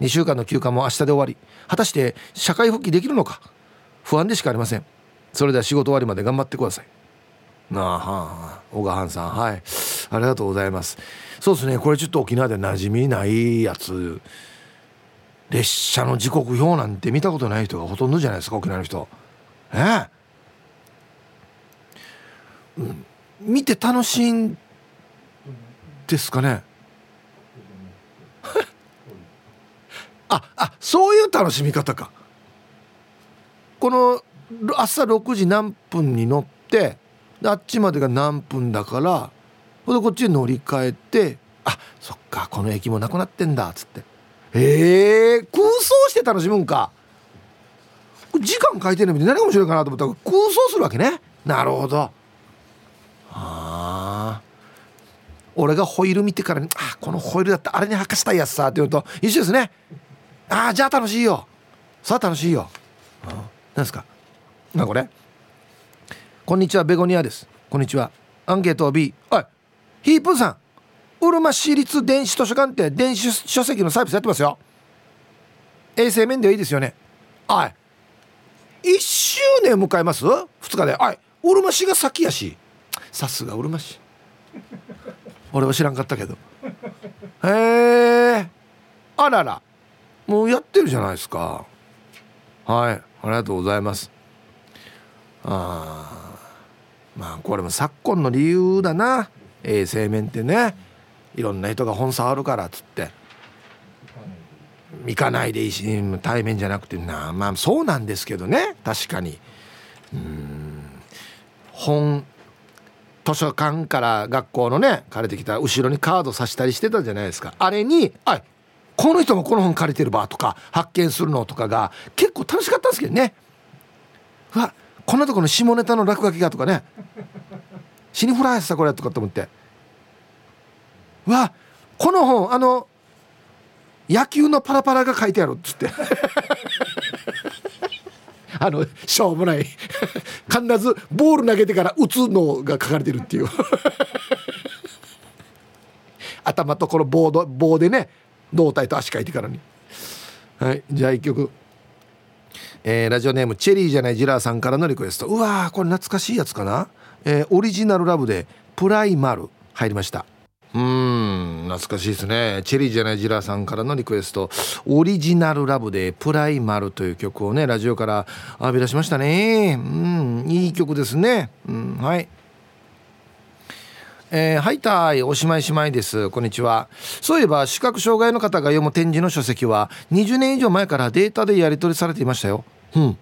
S1: 2週間の休暇も明日で終わり果たして社会復帰できるのか不安でしかありません。それでは仕事終わりまで頑張ってください。あはあ小川さん。はい。ありがとうございます。そうですね。これちょっと沖縄で馴染みないやつ。列車の時刻表なんて見たことない人がほとんどじゃないですか沖縄の人。え？え見て楽しいんですかね？(laughs) ああそういう楽しみ方か。この朝6時何分に乗ってあっちまでが何分だからほんでこっちで乗り換えてあそっかこの駅もなくなってんだっつって。へえ空想して楽しむんか。時間書いてるの見て何が面白いかなと思ったら空想するわけね。なるほど。ああ俺がホイール見てからに「あこのホイールだったあれに履かしたいやつさ」って言うと一緒ですね。ああじゃあ楽しいよ。さあ楽しいよ。何ですか？なこれ？こんにちはベゴニアです。こんにちは。アンケート B おいヒープーさん。うるま市立電子図書館って電子書籍のサービスやってますよ。衛生面ではいいですよね。おい1周年迎えます？2日で。おいうるま市が先やし。さすがうるま市。俺は知らんかったけど。へえ。あらら。もうやってるじゃないですか。はいありがとうございます。あまあこれも昨今の理由だな。衛生面ってね。いろんな人が本触るからっつって。行かないでいいし対面じゃなくてな。まあそうなんですけどね。確かに。うん。本図書館から学校のね借りてきた後ろにカードさしたりしてたじゃないですか。あれに「あこの人もこの本借りてるば」とか発見するのとかが結構楽しかったんですけどね。うわこんなとこの下ネタの落書きがとかね。死にフライさこれとかと思って。わこの本あの野球のパラパラが書いてあるっつって。(laughs) あのしょうもない。必ずボール投げてから打つのが書かれてるっていう。(laughs) 頭とこの棒棒でね胴体と足書いてからに。はいじゃあ1曲。えー、ラジオネームチェリーじゃないジラーさんからのリクエスト。うわーこれ懐かしいやつかな、えー、オリジナルラブでプライマル。入りました。うん懐かしいですね。チェリーじゃないジラーさんからのリクエスト。オリジナルラブでプライマルという曲をねラジオから浴び出しましたね。うんいい曲ですね。うんはい。えー、はいたいおしまいしまいです。こんにちは。そういえば視覚障害の方が読む展示の書籍は20年以上前からデータでやり取りされていましたよ。うん。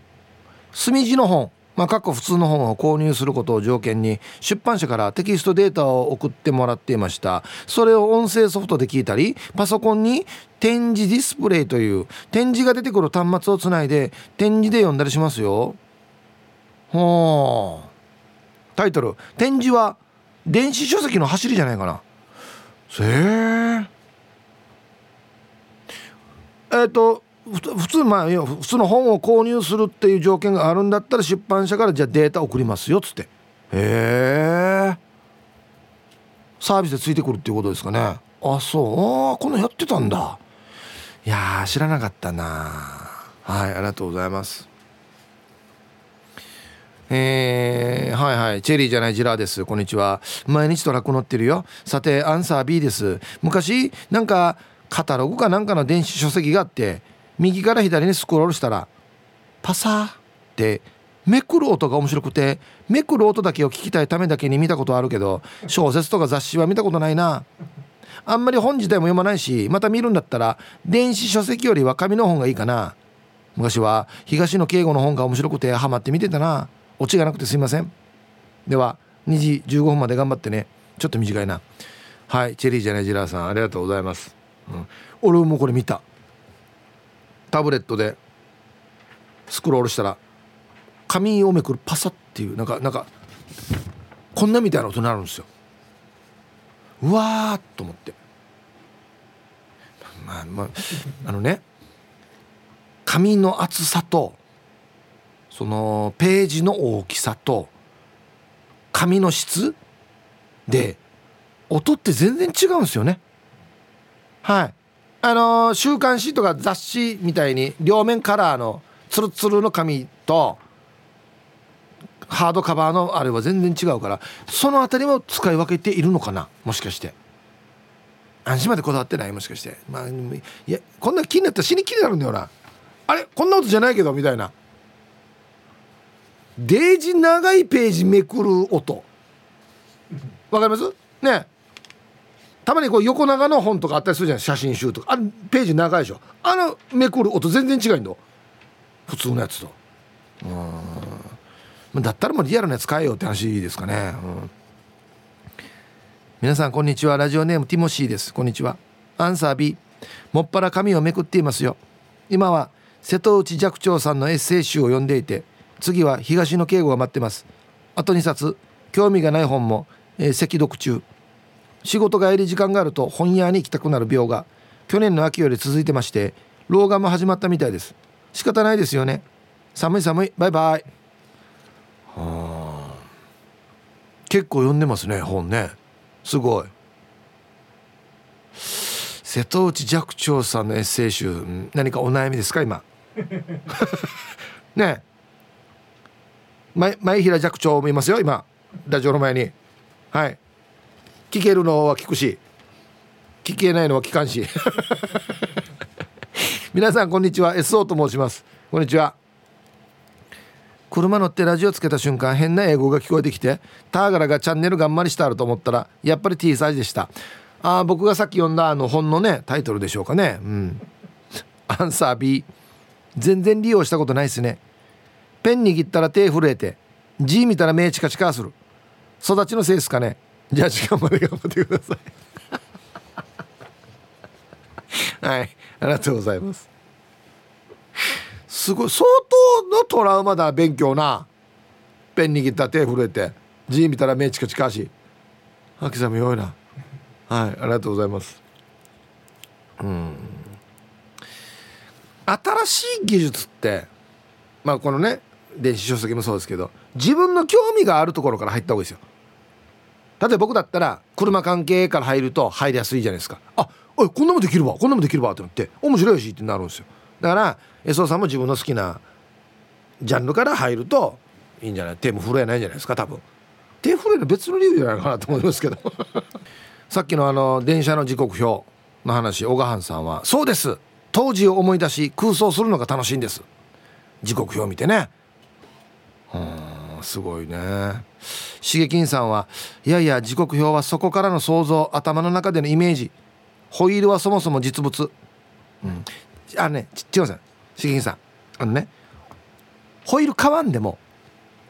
S1: 墨字の本。まあ、過去普通の本を購入することを条件に出版社からテキストデータを送ってもらっていました。それを音声ソフトで聞いたりパソコンに展示ディスプレイという展示が出てくる端末をつないで展示で読んだりしますよ。ほう。タイトル「展示は電子書籍の走りじゃないかな」へええっ、と普通まあ普通の本を購入するっていう条件があるんだったら出版社からじゃあデータ送りますよっつって。へえ。サービスでついてくるっていうことですかね。あそう。あこんなやってたんだ。いや知らなかったな。はいありがとうございます。えー、はいはい。チェリーじゃないジラーです。こんにちは。毎日トラック乗ってるよ。さてアンサー B です。昔なんかカタログかなんかの電子書籍があって右から左にスクロールしたらパサーってめくる音が面白くてめくる音だけを聞きたいためだけに見たことあるけど小説とか雑誌は見たことないな。あんまり本自体も読まないしまた見るんだったら電子書籍よりは紙の本がいいかな。昔は東野圭吾の本が面白くてハマって見てたな。オチがなくてすいません。では2時15分まで頑張ってね。ちょっと短いな。はいチェリーじゃないジラーさんありがとうございます、うん、俺もこれ見た。タブレットでスクロールしたら紙をめくるパサっていうなんかなんかこんなみたいな音になるんですよ。うわーと思って。まあまああのね紙の厚さとそのページの大きさと紙の質で音って全然違うんですよね。はい。あのー、週刊誌とか雑誌みたいに両面カラーのツルツルの紙とハードカバーのあれは全然違うからその辺りも使い分けているのかなもしかして。安心までこだわってないもしかして。まあいやこんな気になったら死に気になるんだよな。あれこんな音じゃないけどみたいな。デージ長いページめくる音。わかります？ねたまにこう横長の本とかあったりするじゃない写真集とか。あれページ長いでしょ。あのめくる音全然違いんだ普通のやつと。うん。だったらもうリアルなやつ買えよって話ですかね、うん、皆さんこんにちは。ラジオネームティモシーです。こんにちは。アンサー B もっぱら紙をめくっていますよ。今は瀬戸内寂聴さんのエッセイ集を読んでいて次は東野敬吾が待ってます。あと2冊興味がない本も、えー、赤読中。仕事帰り時間があると本屋に行きたくなる病が去年の秋より続いてまして老眼も始まったみたいです。仕方ないですよね。寒い寒い。バイバイ。はあ。結構読んでますね本ね。すごい。瀬戸内寂聴さんのエッセイ集何かお悩みですか今？(laughs) ね前前平寂聴もいますよ今。ラジオの前に。はい聞けるのは聞くし聞けないのは聞かんし。(laughs) 皆さんこんにちは。SO と申します。こんにちは。車乗ってラジオつけた瞬間変な英語が聞こえてきてターガラがチャンネル頑張りしてあると思ったらやっぱり T サイズでした。あ僕がさっき読んだあの本のねタイトルでしょうかね。うん。アンサー B 全然利用したことないですね。ペン握ったら手震えて G 見たら目チカチカする。育ちのせいですかね。じゃあ時間まで頑張ってください。(laughs) はいありがとうございます。すごい相当のトラウマだ勉強な。ペン握った手震えて。字見たら目チカチカし。秋さんもよいな。はいありがとうございます。うん。新しい技術ってまあこのね電子書籍もそうですけど自分の興味があるところから入った方がいいですよ。例えば僕だったら車関係から入ると入りやすいじゃないですか。あおいこんなもできるわ。こんなもできるわってなって面白いしってなるんですよ。だから SO さんも自分の好きなジャンルから入るといいんじゃない？手も震えないんじゃないですか多分。手震える別の理由じゃないかなと思いますけど。(laughs) さっきのあの電車の時刻表の話小川さんはそうです。当時を思い出し空想するのが楽しいんです。時刻表見てね。うん。すごいね。しげきんさんはいやいや時刻表はそこからの想像頭の中でのイメージ。ホイールはそもそも実物。うん。あのね違うさんしげきんさん。あのねホイール買わんでも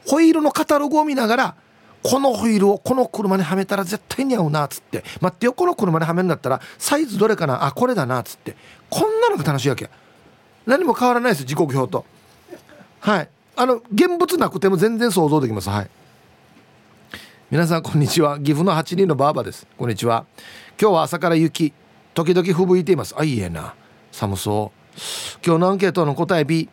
S1: ホイールのカタログを見ながらこのホイールをこの車にはめたら絶対に合うなっつって待ってよこの車にはめるんだったらサイズどれかな？あこれだなっつって。こんなのが楽しいわけ何も変わらないです時刻表と。はい。あの現物なくても全然想像できます。はい。皆さんこんにちは。岐阜の8人のばあばです。こんにちは。今日は朝から雪時々吹雪いています。あいいえな。寒そう。今日のアンケートの答え B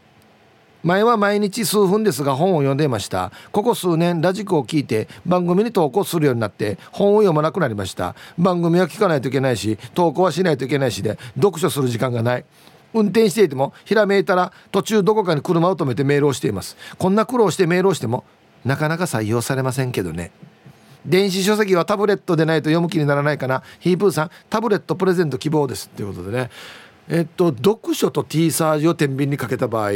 S1: 前は毎日数分ですが本を読んでいました。ここ数年ラジコを聞いて番組に投稿するようになって本を読まなくなりました。番組は聞かないといけないし投稿はしないといけないしで読書する時間がない。運転していてもひらめいたら途中どこかに車を止めてメールをしています。こんな苦労してメールをしてもなかなか採用されませんけどね。電子書籍はタブレットでないと読む気にならないかな。ヒープーさんタブレットプレゼント希望ですということでね。えっと読書と T サージを天秤にかけた場合。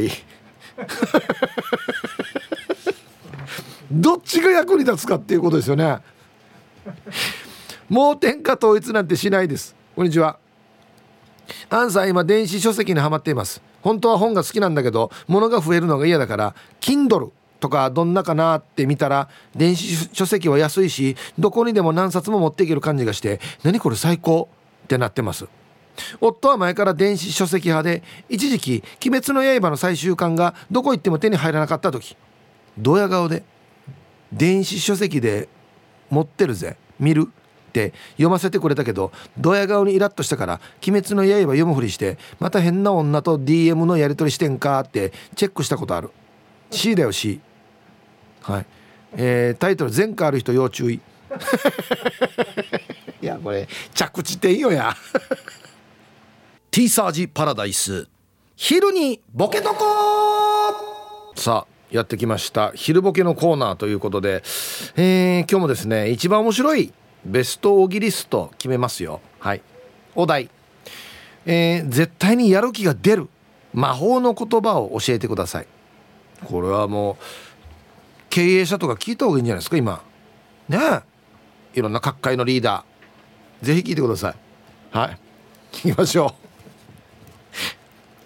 S1: どっちが役に立つかっていうことですよね。もう天下統一なんてしないです。こんにちは。アンさん今電子書籍にはまっています本当は本が好きなんだけど物が増えるのが嫌だから Kindle とかどんなかなって見たら電子書籍は安いしどこにでも何冊も持っていける感じがして何これ最高ってなってます夫は前から電子書籍派で一時期「鬼滅の刃」の最終巻がどこ行っても手に入らなかった時ドヤ顔で「電子書籍で持ってるぜ見る?」って読ませてくれたけどドヤ顔にイラッとしたから「鬼滅の刃」読むふりしてまた変な女と DM のやり取りしてんかってチェックしたことある。C だよ C はい。えー、タイトル「前科ある人要注意」(laughs) いやこれ着地点よや。(laughs) T サージパラダイス。昼にボケとこさあやってきました。昼ボケのコーナーということで、えー、今日もですね一番面白いベストオギリスト決めますよ。はい。お題、えー、絶対にやる気が出る。魔法の言葉を教えてください。これはもう経営者とか聞いた方がいいんじゃないですか今。ねえ。いろんな各界のリーダー。ぜひ聞いてください。はい。行きましょ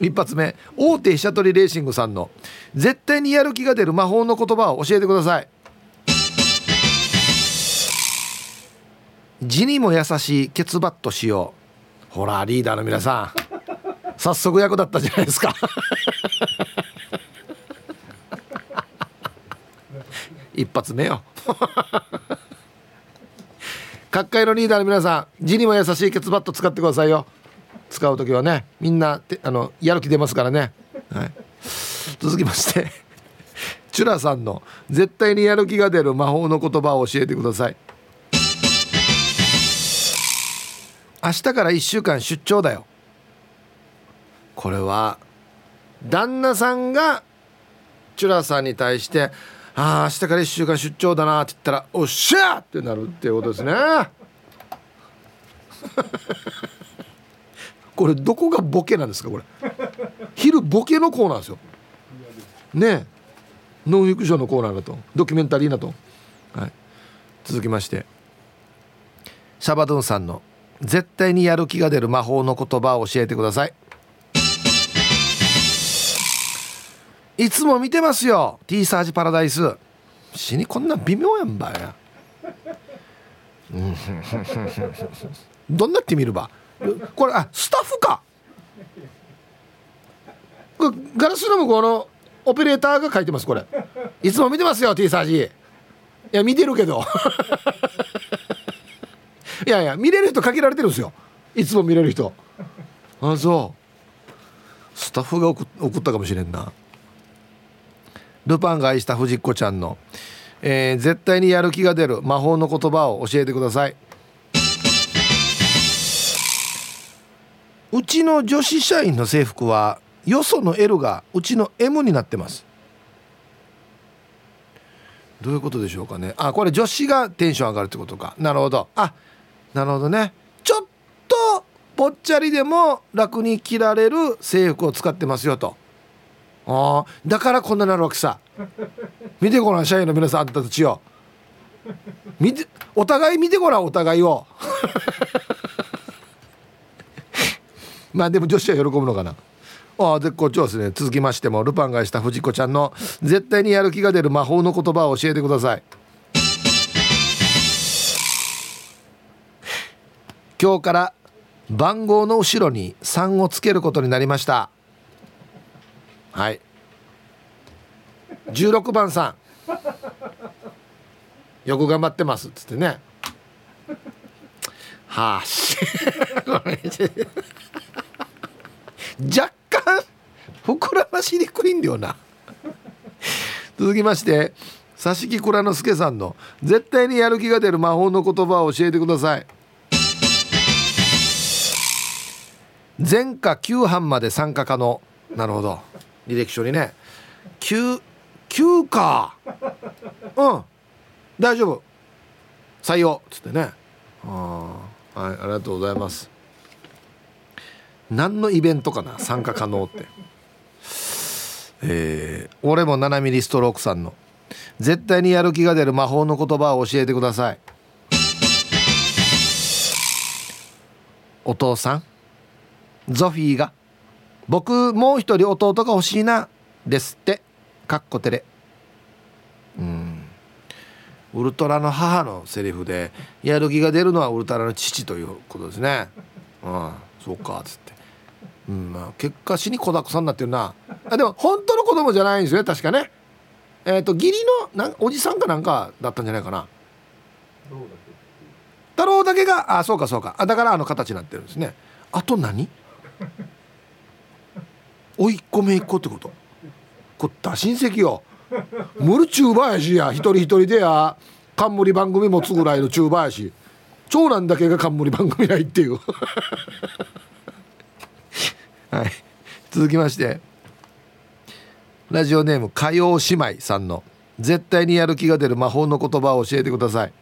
S1: う。一発目。大手飛車取りレーシングさんの絶対にやる気が出る魔法の言葉を教えてください。字にも優しいケツバットしよう。ほらリーダーの皆さん。(laughs) 早速役立ったじゃないですか。(laughs) 一発目よ。各界のリーダーの皆さん字にも優しいケツバット使ってくださいよ。使う時はねみんなあのやる気出ますからね、はい、続きましてチュラさんの絶対にやる気が出る魔法の言葉を教えてください明日から1週間出張だよ。これは旦那さんがチュラさんに対して「ああ明日から1週間出張だな」って言ったら「おっしゃ!」ってなるっていうことですね。(laughs) これどこがボケなんですかこれ。昼ボケのコーナーですよ。ねノンフィクションのコーナーだと。ドキュメンタリーなと、はい、続きまして。シャバドゥンさんの「絶対にやる気が出る魔法の言葉を教えてください」いつも見てますよ。T サージパラダイス。死にこんな微妙やんばやどんなって見るば？これあスタッフか。ガラスの向こうのオペレーターが書いてますこれ。いつも見てますよ T サージ。いや見てるけど。いやいや見れる人限られてるんですよ。いつも見れる人。あそう。スタッフが送ったかもしれんな。ルパンが愛した藤子ちゃんの、えー、絶対にやる気が出る。魔法の言葉を教えてください。うちの女子社員の制服はよその L がうちの M になってます。どういうことでしょうかね。あこれ女子がテンション上がるってことか。なるほど。あなるほどね。ちょっとぽっちゃりでも楽に着られる制服を使ってますよと。あだからこんななるわけさ。(laughs) 見てごらん社員の皆さんあんたたちよ見てお互い見てごらんお互いを。(laughs) まあでも女子は喜ぶのかな。ああ絶好調ですね続きましてもルパンがした藤子ちゃんの絶対にやる気が出る魔法の言葉を教えてください。今日から番号の後ろに3をつけることになりました。はい。16番さん。よく頑張ってますっつってね。はあし。(laughs) 若干膨らましにくいんだよな。続きまして佐々木蔵之介さんの絶対にやる気が出る魔法の言葉を教えてください。前科9班まで参加可能なるほど。履歴書にね。9 9かうん。大丈夫。採用。っつってね。あはいありがとうございます。何のイベントかな？参加可能って。えー、俺も7ミリストロークさんの。絶対にやる気が出る魔法の言葉を教えてください。お父さん？ゾフィーが僕もう一人弟が欲しいなですってかっこてれ。うん。ウルトラの母のセリフでやる気が出るのはウルトラの父ということですね。うん。そうかっつって。うんまあ結果死に子だくさんになってるな。あでも本当の子供じゃないんですよね確かね。えっ、ー、と義理のなんおじさんかなんかだったんじゃないかな。太郎だけがあそうかそうか。あだからあの形になってるんですね。あと何？(laughs) おいっ子めいっ子ってこと？こった親戚よ。ムルチューバーや。しや一人一人でや。冠番組持つぐらいのチューバーやし長男だけが冠番組ないっていう。(laughs) はい。続きまして。ラジオネーム火曜姉妹さんの。絶対にやる気が出る魔法の言葉を教えてください。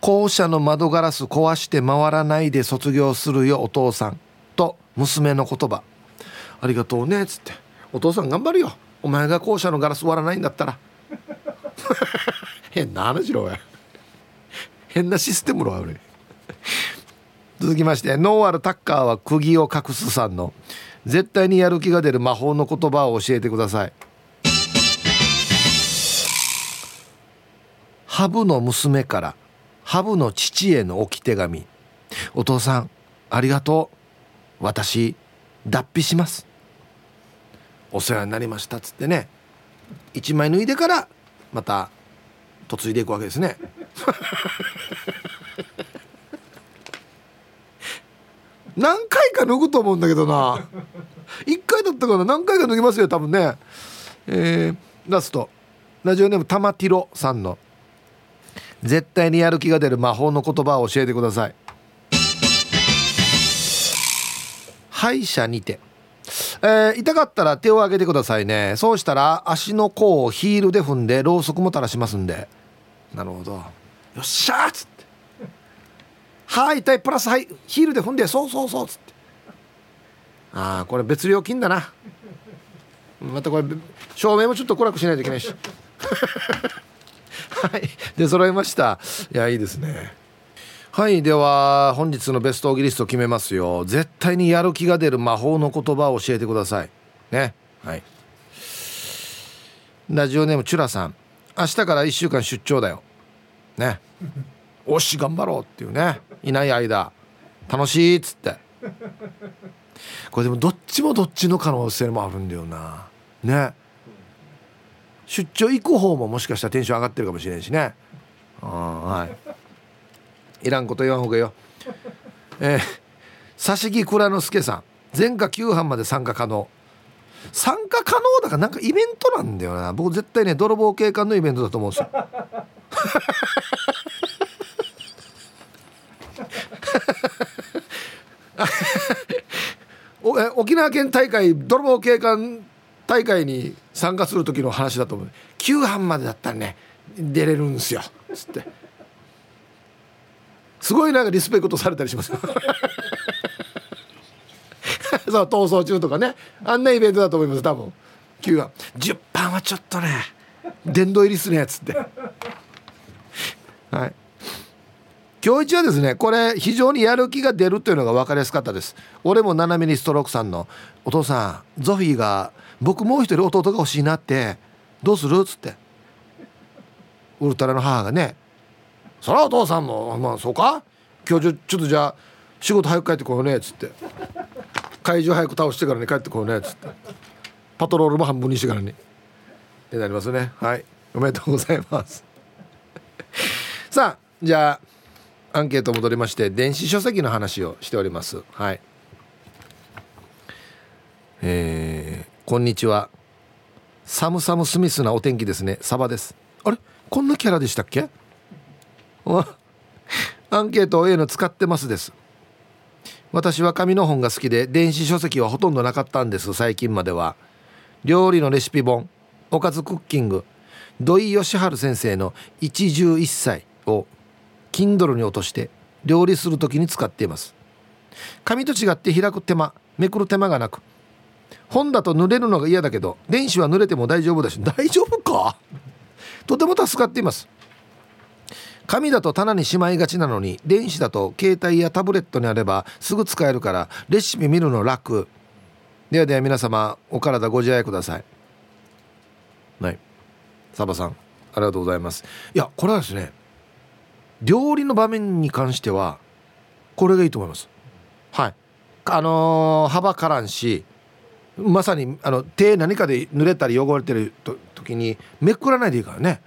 S1: 校舎の窓ガラス壊して回らないで卒業するよお父さんと娘の言葉。ありがとうねっつって。お父さん頑張るよ。お前が校舎のガラス割らないんだったら。(laughs) 変な話ろや変なシステムろ俺。続きましてノーアルタッカーは釘を隠すさんの絶対にやる気が出る魔法の言葉を教えてください。ハブの娘からハブの父への置き手紙。お父さんありがとう。私脱皮します。お世話になりましたっつってね。1枚脱いでからまた嫁いでいくわけですね。(laughs) 何回か脱ぐと思うんだけどな。1回だったかな。何回か脱ぎますよ多分ね。えー、ラスト。ラジオネーム玉ティロさんの。絶対にやる気が出る魔法の言葉を教えてください。歯医者にて。えー、痛かったら手を挙げてくださいね。そうしたら足の甲をヒールで踏んでろうそくも垂らしますんで。なるほど。よっしゃーっつって。はい痛いプラスはいヒールで踏んでそうそうそうっつって。ああこれ別料金だな。またこれ照明もちょっと暗くしないといけないし。はい。で揃いました。いやいいですね。はいでは本日のベストオギリスト決めますよ。絶対にやる気が出る魔法の言葉を教えてください。ね。はい。ラジオネームチュラさん。明日から1週間出張だよ。ね。おし頑張ろうっていうね。いない間。楽しいっつって。これでもどっちもどっちの可能性もあるんだよな。ね。出張行く方ももしかしたらテンション上がってるかもしれんしね。はい。いらんこと言わんほうがよ。えー、佐々木蔵之介さん。前科9班まで参加可能。参加可能だからなんかイベントなんだよな。僕絶対ね泥棒警官のイベントだと思うんですよ。(laughs) 沖縄県大会泥棒警官大会に参加する時の話だと思う。9班までだったらね出れるんですよ。つって。すごいなんかリスペクトされたりします (laughs) そう逃走中とかね。あんなイベントだと思います多分。9は10班はちょっとね殿堂入りするやつって。はい。今日一はですねこれ非常にやる気が出るというのが分かりやすかったです。俺も斜めにストロークさんの「お父さんゾフィーが僕もう一人弟が欲しいなってどうする?」っつって。ウルトラの母がね「そらお父さんもまあそうか？今日ちょっとじゃあ仕事早く帰ってこようね」っつって。怪獣早く倒してからに帰ってこようねっつって。パトロールも半分にしてからにってなりますね。はい。おめでとうございます。(laughs) さあじゃあアンケート戻りまして電子書籍の話をしております。はい。えー、こんにちは。サムサムスミスなお天気ですね。サバです。あれ？こんなキャラでしたっけ？アンケートを A の使ってますです。私は紙の本が好きで電子書籍はほとんどなかったんです。最近までは。料理のレシピ本。おかずクッキング。土井善晴先生の一汁一菜を Kindle に落として料理する時に使っています。紙と違って開く手間めくる手間がなく本だと濡れるのが嫌だけど電子は濡れても大丈夫だし (laughs) 大丈夫か？とても助かっています。紙だと棚にしまいがちなのに電子だと携帯やタブレットにあればすぐ使えるからレシピ見るの楽。ではでは皆様お体ご自愛ください。はい。サバさんありがとうございます。いやこれはですね料理の場面に関してはこれがいいと思います。はい。あのー、幅からんしまさにあの手何かで濡れたり汚れてる時にめくらないでいいからね。